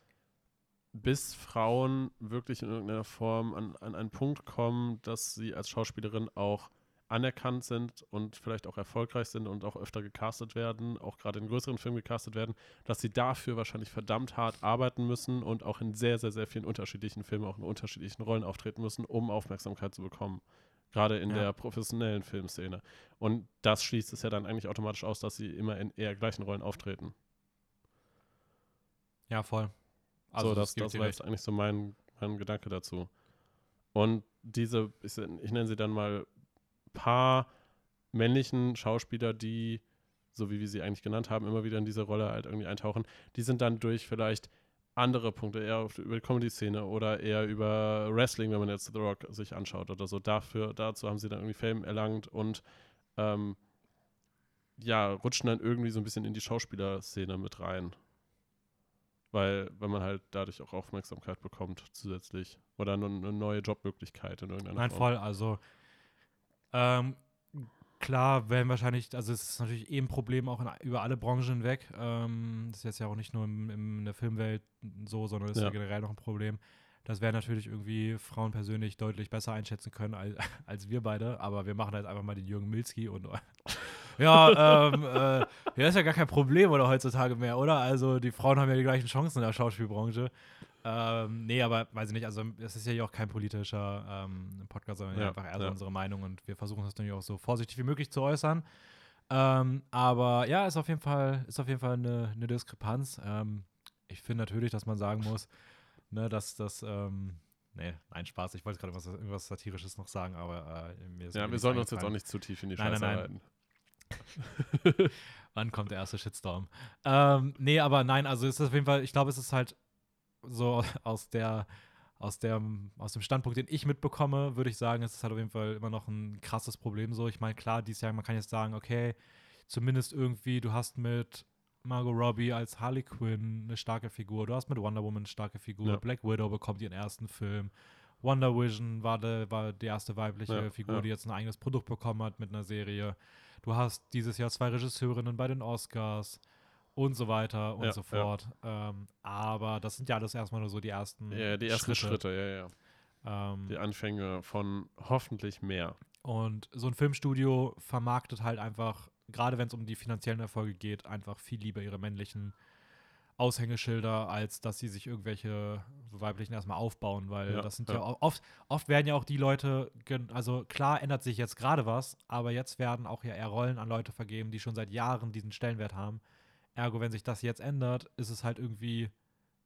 bis Frauen wirklich in irgendeiner Form an, an einen Punkt kommen, dass sie als Schauspielerin auch anerkannt sind und vielleicht auch erfolgreich sind und auch öfter gecastet werden, auch gerade in größeren Filmen gecastet werden, dass sie dafür wahrscheinlich verdammt hart arbeiten müssen und auch in sehr, sehr, sehr vielen unterschiedlichen Filmen, auch in unterschiedlichen Rollen auftreten müssen, um Aufmerksamkeit zu bekommen. Gerade in Ja. der professionellen Filmszene. Und das schließt es ja dann eigentlich automatisch aus, dass sie immer in eher gleichen Rollen auftreten. Ja, voll. Also so, das, das dir war jetzt eigentlich so mein, mein Gedanke dazu. Und diese, ich, ich nenne sie dann mal paar männlichen Schauspieler, die, so wie wir sie eigentlich genannt haben, immer wieder in diese Rolle halt irgendwie eintauchen, die sind dann durch vielleicht andere Punkte, eher über die Comedy-Szene oder eher über Wrestling, wenn man jetzt The Rock sich anschaut oder so. Dafür, dazu haben sie dann irgendwie Fame erlangt und ähm, ja, rutschen dann irgendwie so ein bisschen in die Schauspielerszene mit rein. Weil, wenn man halt dadurch auch Aufmerksamkeit bekommt zusätzlich. Oder eine, eine neue Jobmöglichkeit in irgendeiner Nein, Form. voll. Also, ähm, klar, werden wahrscheinlich, also es ist natürlich eh ein Problem auch in, über alle Branchen hinweg. Ähm, das ist jetzt ja auch nicht nur im, im, in der Filmwelt so, sondern ist ja. Ja. generell noch ein Problem. Das werden natürlich irgendwie Frauen persönlich deutlich besser einschätzen können als, als wir beide, aber wir machen halt einfach mal den Jürgen Milski und ja, ähm, äh, ja, ist ja gar kein Problem oder heutzutage mehr, oder? Also die Frauen haben ja die gleichen Chancen in der Schauspielbranche. Ähm, nee, aber weiß ich nicht, also es ist ja hier auch kein politischer ähm, Podcast, sondern Ja, einfach eher so ja. unsere Meinung und wir versuchen das natürlich auch so vorsichtig wie möglich zu äußern. Ähm, aber ja, ist auf jeden Fall, ist auf jeden Fall eine, eine Diskrepanz. Ähm, ich finde natürlich, dass man sagen muss, ne, dass das, ähm, nee, nein, Spaß, ich wollte gerade was, irgendwas Satirisches noch sagen, aber äh, mir ist Ja, wir sollen uns jetzt auch nicht zu tief in die Nein, Scheiße nein, nein. Wann kommt der erste Shitstorm? Ähm, nee, aber nein, also ist das auf jeden Fall, ich glaube, es ist halt so aus der, aus der, aus dem Standpunkt, den ich mitbekomme, würde ich sagen, es ist halt auf jeden Fall immer noch ein krasses Problem so. Ich meine, klar, dieses Jahr, man kann jetzt sagen, okay, zumindest irgendwie, du hast mit Margot Robbie als Harley Quinn eine starke Figur, du hast mit Wonder Woman eine starke Figur, Ja. Black Widow bekommt ihren ersten Film, Wonder Vision war, de, war die erste weibliche Ja, Figur, ja. die jetzt ein eigenes Produkt bekommen hat mit einer Serie. Du hast dieses Jahr zwei Regisseurinnen bei den Oscars und so weiter und Ja, so fort. Ähm, aber das sind ja alles erstmal nur so die ersten Ja, die ersten Schritte, ja, ja. Ähm, Die Anfänge von hoffentlich mehr. Und so ein Filmstudio vermarktet halt einfach, gerade wenn es um die finanziellen Erfolge geht, einfach viel lieber ihre männlichen Aushängeschilder, als dass sie sich irgendwelche weiblichen erstmal aufbauen, weil Ja, das sind ja, ja. oft, oft werden ja auch die Leute, also klar ändert sich jetzt gerade was, aber jetzt werden auch ja eher Rollen an Leute vergeben, die schon seit Jahren diesen Stellenwert haben. Ergo, wenn sich das jetzt ändert, ist es halt irgendwie,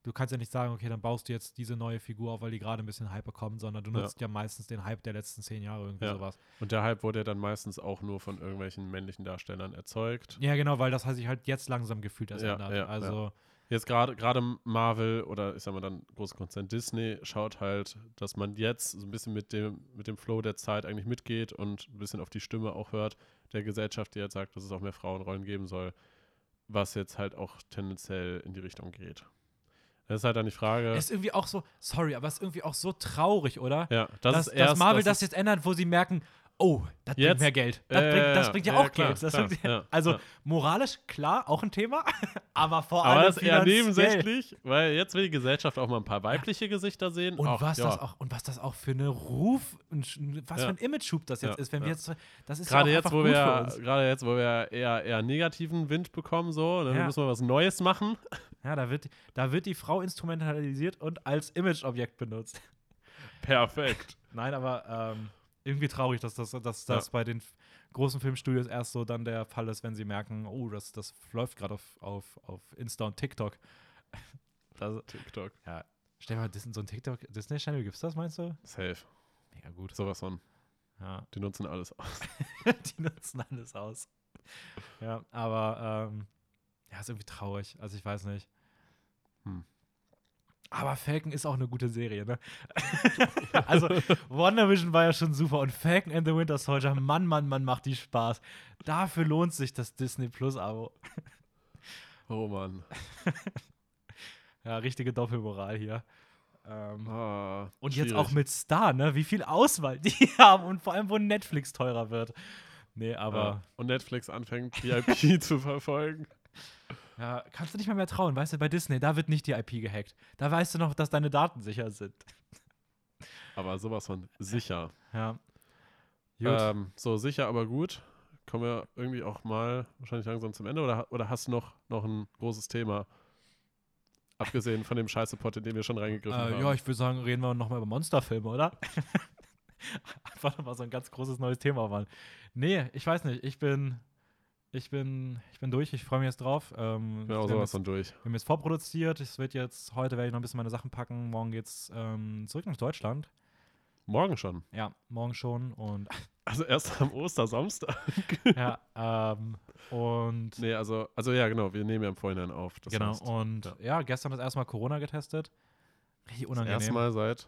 du kannst ja nicht sagen, okay, dann baust du jetzt diese neue Figur auf, weil die gerade ein bisschen Hype bekommt, sondern du Ja. nutzt ja, meistens den Hype der letzten zehn Jahre irgendwie Ja. sowas. Und der Hype wurde ja dann meistens auch nur von irgendwelchen männlichen Darstellern erzeugt. Ja, genau, weil das hat sich halt jetzt langsam gefühlt erst Ja, ändert. ja, also, Jetzt gerade gerade Marvel oder ich sag mal dann große Konzern Disney schaut halt, dass man jetzt so ein bisschen mit dem, mit dem Flow der Zeit eigentlich mitgeht und ein bisschen auf die Stimme auch hört der Gesellschaft, die jetzt sagt, dass es auch mehr Frauenrollen geben soll, was jetzt halt auch tendenziell in die Richtung geht. Das ist halt dann die Frage. ist irgendwie auch so, sorry, aber ist irgendwie auch so traurig, oder? ja, das dass, ist erst, dass Marvel das, ist- jetzt ändert, wo sie merken, oh, das bringt Jetzt? mehr Geld. Das, Ja, bringt, ja, das bringt ja, ja, auch klar, Geld. Das klar, bringt, ja, also ja. moralisch, klar, auch ein Thema, aber vor Aber allem das ist eher nebensächlich, weil jetzt will die Gesellschaft auch mal ein paar weibliche Gesichter sehen. Und Ach, was, das auch, und was das auch für eine Ruf, was für ein Image-Schub das jetzt ist, wenn wir jetzt, das ist Gerade ja auch jetzt, wo wir, gerade jetzt, wo wir eher, eher negativen Wind bekommen, so, dann Ja. müssen wir was Neues machen. Ja, da wird, da wird die Frau instrumentalisiert und als Image-Objekt benutzt. Perfekt. Nein, aber ähm, irgendwie traurig, dass das, dass Ja. das bei den großen Filmstudios erst so dann der Fall ist, wenn sie merken, oh, das, das läuft gerade auf, auf, auf Insta und TikTok. Das, TikTok. ja, stell dir mal, Dis- so ein TikTok, Disney-Channel, gibt's das, meinst du? Safe. Mega gut. Sowas von. Ja, Die nutzen alles aus. die nutzen alles aus. Ja, aber ähm, ja, ist irgendwie traurig. Also ich weiß nicht. Hm. Aber Falcon ist auch eine gute Serie, ne? also, WandaVision war ja schon super und Falcon and the Winter Soldier, Mann, Mann, Mann, macht die Spaß. Dafür lohnt sich das Disney Plus-Abo. Oh Mann. ja, richtige Doppelmoral hier. Ähm, Ah, und jetzt auch mit Star, ne? Wie viel Auswahl die haben und vor allem, wo Netflix teurer wird. Nee, aber Ja. Und Netflix anfängt, die IP zu verfolgen. Ja, kannst du nicht mal mehr trauen, weißt du, bei Disney, da wird nicht die IP gehackt. Da weißt du noch, dass deine Daten sicher sind. Aber sowas von sicher. Ja. Gut. Ähm, so, sicher, aber gut. Kommen wir irgendwie auch mal wahrscheinlich langsam zum Ende oder, oder hast du noch, noch ein großes Thema? Abgesehen von dem Scheiße-Pot, in den wir schon reingegriffen Äh, haben. ja, ich würde sagen, reden wir nochmal über Monsterfilme, oder? Einfach nochmal so ein ganz großes neues Thema, Mann. Nee, ich weiß nicht. Ich bin, ich bin, ich bin durch. Ich freue mich jetzt drauf. Ähm, haben sowas jetzt, von durch. wir haben jetzt vorproduziert. Es wird jetzt, heute werde ich noch ein bisschen meine Sachen packen. Morgen geht's ähm, zurück nach Deutschland. Morgen schon. Ja, morgen schon. Und Also erst am Ostersamstag. ja, ähm, und Nee, also, also ja, genau, wir nehmen ja im Vorhinein auf. Genau. heißt, und ja. ja. gestern das erste Mal Corona getestet. Richtig unangenehm. erstmal seit.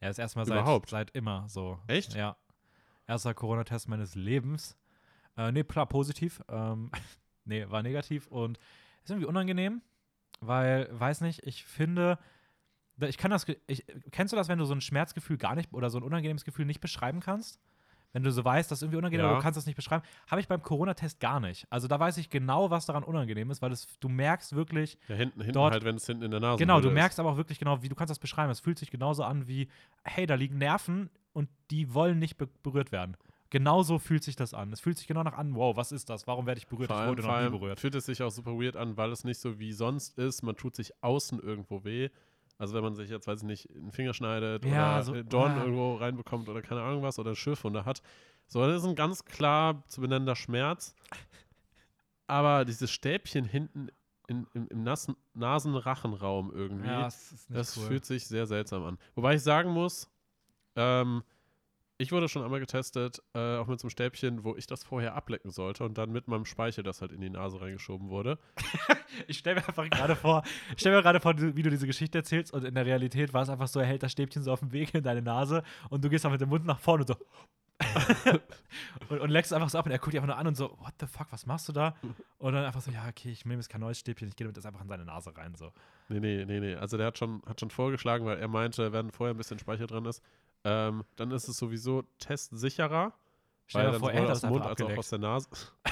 Ja, das erste Mal seit, Überhaupt? seit immer so. Echt? Ja. Erster Corona-Test meines Lebens. Äh, nee, klar, positiv. Ähm, nee, war negativ und ist irgendwie unangenehm, weil, weiß nicht, ich finde, ich kann das, ich, kennst du das, wenn du so ein Schmerzgefühl gar nicht oder so ein unangenehmes Gefühl nicht beschreiben kannst? Wenn du so weißt, das ist irgendwie unangenehm, Ja. aber du kannst das nicht beschreiben. Habe ich beim Corona-Test gar nicht. Also da weiß ich genau, was daran unangenehm ist, weil es, du merkst wirklich, Ja, hinten, hinten Dort- halt, wenn es hinten in der Nase Genau, du ist. merkst aber auch wirklich genau, wie du kannst das beschreiben. Es fühlt sich genauso an wie, hey, da liegen Nerven und die wollen nicht be berührt werden. Genauso fühlt sich das an. Es fühlt sich genau nach an, wow, was ist das? Warum werde ich berührt? Vor ich wurde noch nie berührt. fühlt es sich auch super weird an, weil es nicht so wie sonst ist. Man tut sich außen irgendwo weh. Also wenn man sich jetzt, weiß ich nicht, einen Finger schneidet Ja, oder so- äh, Dorn ah. irgendwo reinbekommt oder keine Ahnung was oder Schiffwunde hat. So, das ist ein ganz klar zu benennender Schmerz. Aber dieses Stäbchen hinten in, im, im nassen Nasenrachenraum irgendwie, es ist das fühlt sich sehr seltsam an. Wobei ich sagen muss, ähm, ich wurde schon einmal getestet, äh, auch mit so einem Stäbchen, wo ich das vorher ablecken sollte und dann mit meinem Speichel das halt in die Nase reingeschoben wurde. Ich stelle mir einfach gerade vor, ich stell mir gerade vor, wie du diese Geschichte erzählst und in der Realität war es einfach so, er hält das Stäbchen so auf dem Weg in deine Nase und du gehst dann mit dem Mund nach vorne und so und, und leckst einfach so ab und er guckt dich einfach nur an und so, what the fuck, was machst du da? Und dann einfach so, ja, okay, ich nehme jetzt kein neues Stäbchen, ich gehe damit jetzt einfach in seine Nase rein, so. Nee, nee, nee, nee. Also der hat schon, hat schon vorgeschlagen, weil er meinte, wenn vorher ein bisschen Speicher drin ist, ähm, dann ist es sowieso testsicherer. Stell weil dir vor, er das dem Mund als auch aus der Nase.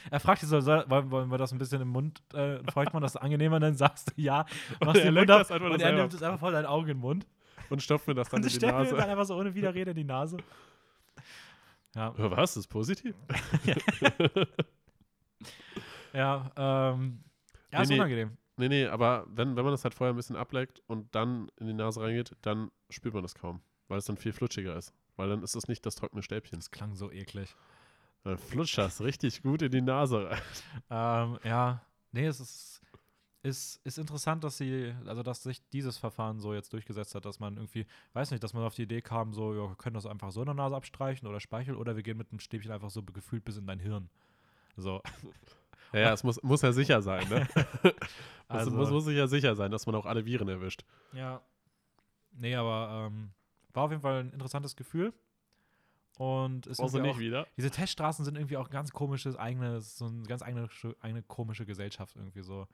Er fragt dich so, soll, wollen, wir das ein bisschen im Mund äh, feucht machen, das angenehmer? Und dann sagst du ja, Und machst er den Mund ab und er nimmt es einfach vor deinen Augen in den Mund. Und stopft mir das dann Und in die stelle mir Nase. dann einfach so ohne Widerrede in die Nase. Ja, Was? Das ist positiv? ja, ähm, ja, Nee, ist unangenehm. Nee, nee, aber wenn, wenn man das halt vorher ein bisschen ableckt und dann in die Nase reingeht, dann spürt man das kaum. Weil es dann viel flutschiger ist. Weil dann ist es nicht das trockene Stäbchen. Das klang so eklig. Dann flutscht das richtig gut in die Nase rein. Ähm, ja, nee, es ist, ist, ist interessant, dass sie, also dass sich dieses Verfahren so jetzt durchgesetzt hat, dass man irgendwie, weiß nicht, dass man auf die Idee kam, so, ja, wir können das einfach so in der Nase abstreichen oder Speichel oder wir gehen mit dem Stäbchen einfach so gefühlt bis in dein Hirn. So, Ja, ja, es muss, muss ja sicher sein, ne? Also- muss, muss sich ja sicher sein, dass man auch alle Viren erwischt. ja. Nee, aber ähm, war auf jeden Fall ein interessantes Gefühl. Und ist du irgendwie nicht auch, wieder. diese Teststraßen sind irgendwie auch ein ganz komisches, eigenes, so eine ganz eigene, eigene komische Gesellschaft irgendwie so.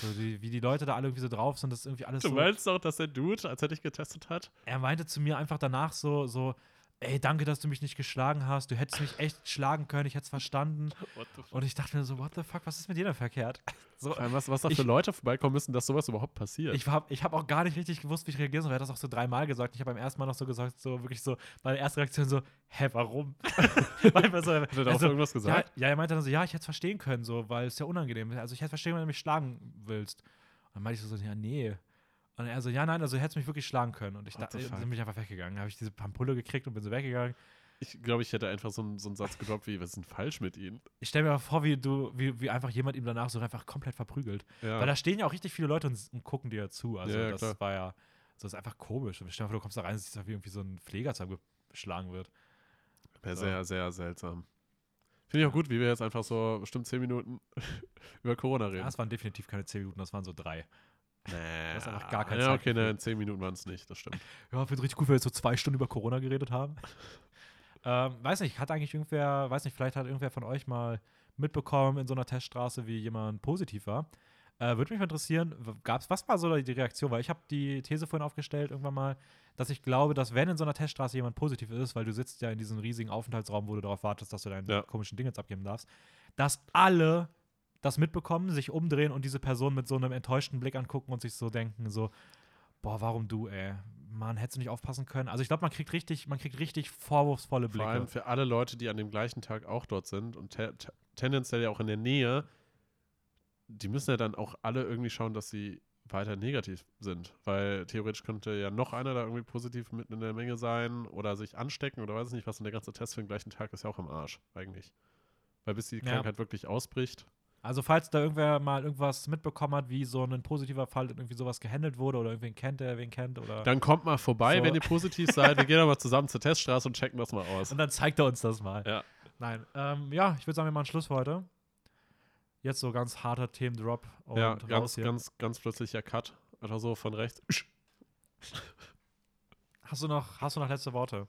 So die, wie die Leute da alle irgendwie so drauf sind, das ist irgendwie alles Du so. meinst doch, dass der Dude, als er dich getestet hat, er meinte zu mir einfach danach so, so, ey, danke, dass du mich nicht geschlagen hast. Du hättest mich echt schlagen können, ich hätte es verstanden. Und ich dachte mir so, what the fuck, was ist mit dir denn verkehrt? So, was, was da Ich- für Leute vorbeikommen müssen, dass sowas überhaupt passiert. ich habe ich hab auch gar nicht richtig gewusst, wie ich reagieren soll. Er hat das auch so dreimal gesagt. Ich habe beim ersten Mal noch so gesagt, so wirklich so, meine erste Reaktion so, hä, warum? weil wir so, Hat er da auch also, irgendwas ja, gesagt? ja, er meinte dann so, ja, ich hätte es verstehen können, so, weil es ja unangenehm ist. Also ich hätte verstehen, wenn du mich schlagen willst. Und dann meinte ich so, ja, nee. Und er so, ja, nein, also du hättest mich wirklich schlagen können. Und ich What da, fuck? bin ich einfach weggegangen. Da habe ich diese Pampulle gekriegt und bin so weggegangen. Ich glaube, ich hätte einfach so, einen- so einen Satz gedroppt wie, was ist denn falsch mit Ihnen? Ich stelle mir mal vor, wie du, wie, wie einfach jemand ihm danach so einfach komplett verprügelt. Ja. Weil da stehen ja auch richtig viele Leute und, und gucken dir zu. Also Ja, ja, das klar. war ja, so ist einfach komisch. Und stell dir vor, du kommst da rein und siehst, wie irgendwie so ein Pfleger zusammengeschlagen wird. Wäre So. sehr, sehr seltsam. Finde ich auch gut, wie wir jetzt einfach so bestimmt zehn Minuten über Corona Ja, reden. das waren definitiv keine 10 Minuten, das waren so drei. Nee. hast einfach gar kein Ja, okay, Zeitgefühl. ne, in 10 Minuten waren es nicht, das stimmt. Ja, finde richtig gut, weil wir jetzt so zwei Stunden über Corona geredet haben. ähm, weiß nicht, hat eigentlich irgendwer, weiß nicht, vielleicht hat irgendwer von euch mal mitbekommen in so einer Teststraße, wie jemand positiv war. Äh, Würde mich mal interessieren, gab es, was war so die Reaktion? Weil ich habe die These vorhin aufgestellt, irgendwann mal, dass ich glaube, dass wenn in so einer Teststraße jemand positiv ist, weil du sitzt ja in diesem riesigen Aufenthaltsraum, wo du darauf wartest, dass du deinen Ja. komischen Ding jetzt abgeben darfst, dass alle das mitbekommen, sich umdrehen und diese Person mit so einem enttäuschten Blick angucken und sich so denken, so, boah, warum du, ey? Mann, hättest du nicht aufpassen können? Also ich glaube, man kriegt richtig, man kriegt richtig vorwurfsvolle Blicke. Vor allem für alle Leute, die an dem gleichen Tag auch dort sind und te te tendenziell ja auch in der Nähe, die müssen ja dann auch alle irgendwie schauen, dass sie weiter negativ sind. Weil theoretisch könnte ja noch einer da irgendwie positiv mitten in der Menge sein oder sich anstecken oder weiß ich nicht was. Und der ganze Test für den gleichen Tag ist ja auch im Arsch, eigentlich. Weil bis die Ja. Krankheit wirklich ausbricht, Also falls da irgendwer mal irgendwas mitbekommen hat, wie so ein positiver Fall irgendwie sowas gehandelt wurde oder irgendwen kennt, der wen kennt oder dann kommt mal vorbei, So. wenn ihr positiv seid. Wir gehen aber zusammen zur Teststraße und checken das mal aus. und dann zeigt er uns das mal. Ja. Nein, ähm, ja, ich würde sagen, wir machen Schluss für heute. Jetzt so ganz harter Themendrop und ja, raus ganz, hier. ganz, ganz plötzlicher Cut. Einfach so von rechts. Hast du noch, hast du noch letzte Worte?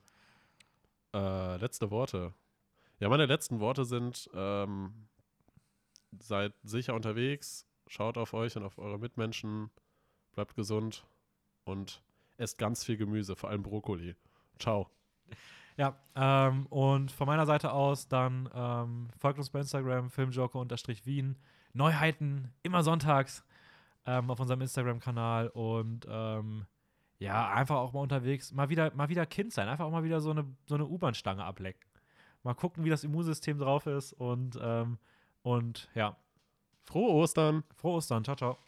Äh, letzte Worte. Ja, meine letzten Worte sind, ähm, seid sicher unterwegs, schaut auf euch und auf eure Mitmenschen, bleibt gesund und esst ganz viel Gemüse, vor allem Brokkoli. Ciao. Ja, ähm, und von meiner Seite aus dann ähm, folgt uns bei Instagram, filmjoker-wien. Neuheiten immer sonntags ähm, auf unserem Instagram-Kanal und ähm, ja, einfach auch mal unterwegs, mal wieder, mal wieder Kind sein, einfach auch mal wieder so eine, so eine U-Bahn-Stange ablecken. Mal gucken, wie das Immunsystem drauf ist und, ähm, und ja, Frohe Ostern! frohe Ostern, ciao, ciao.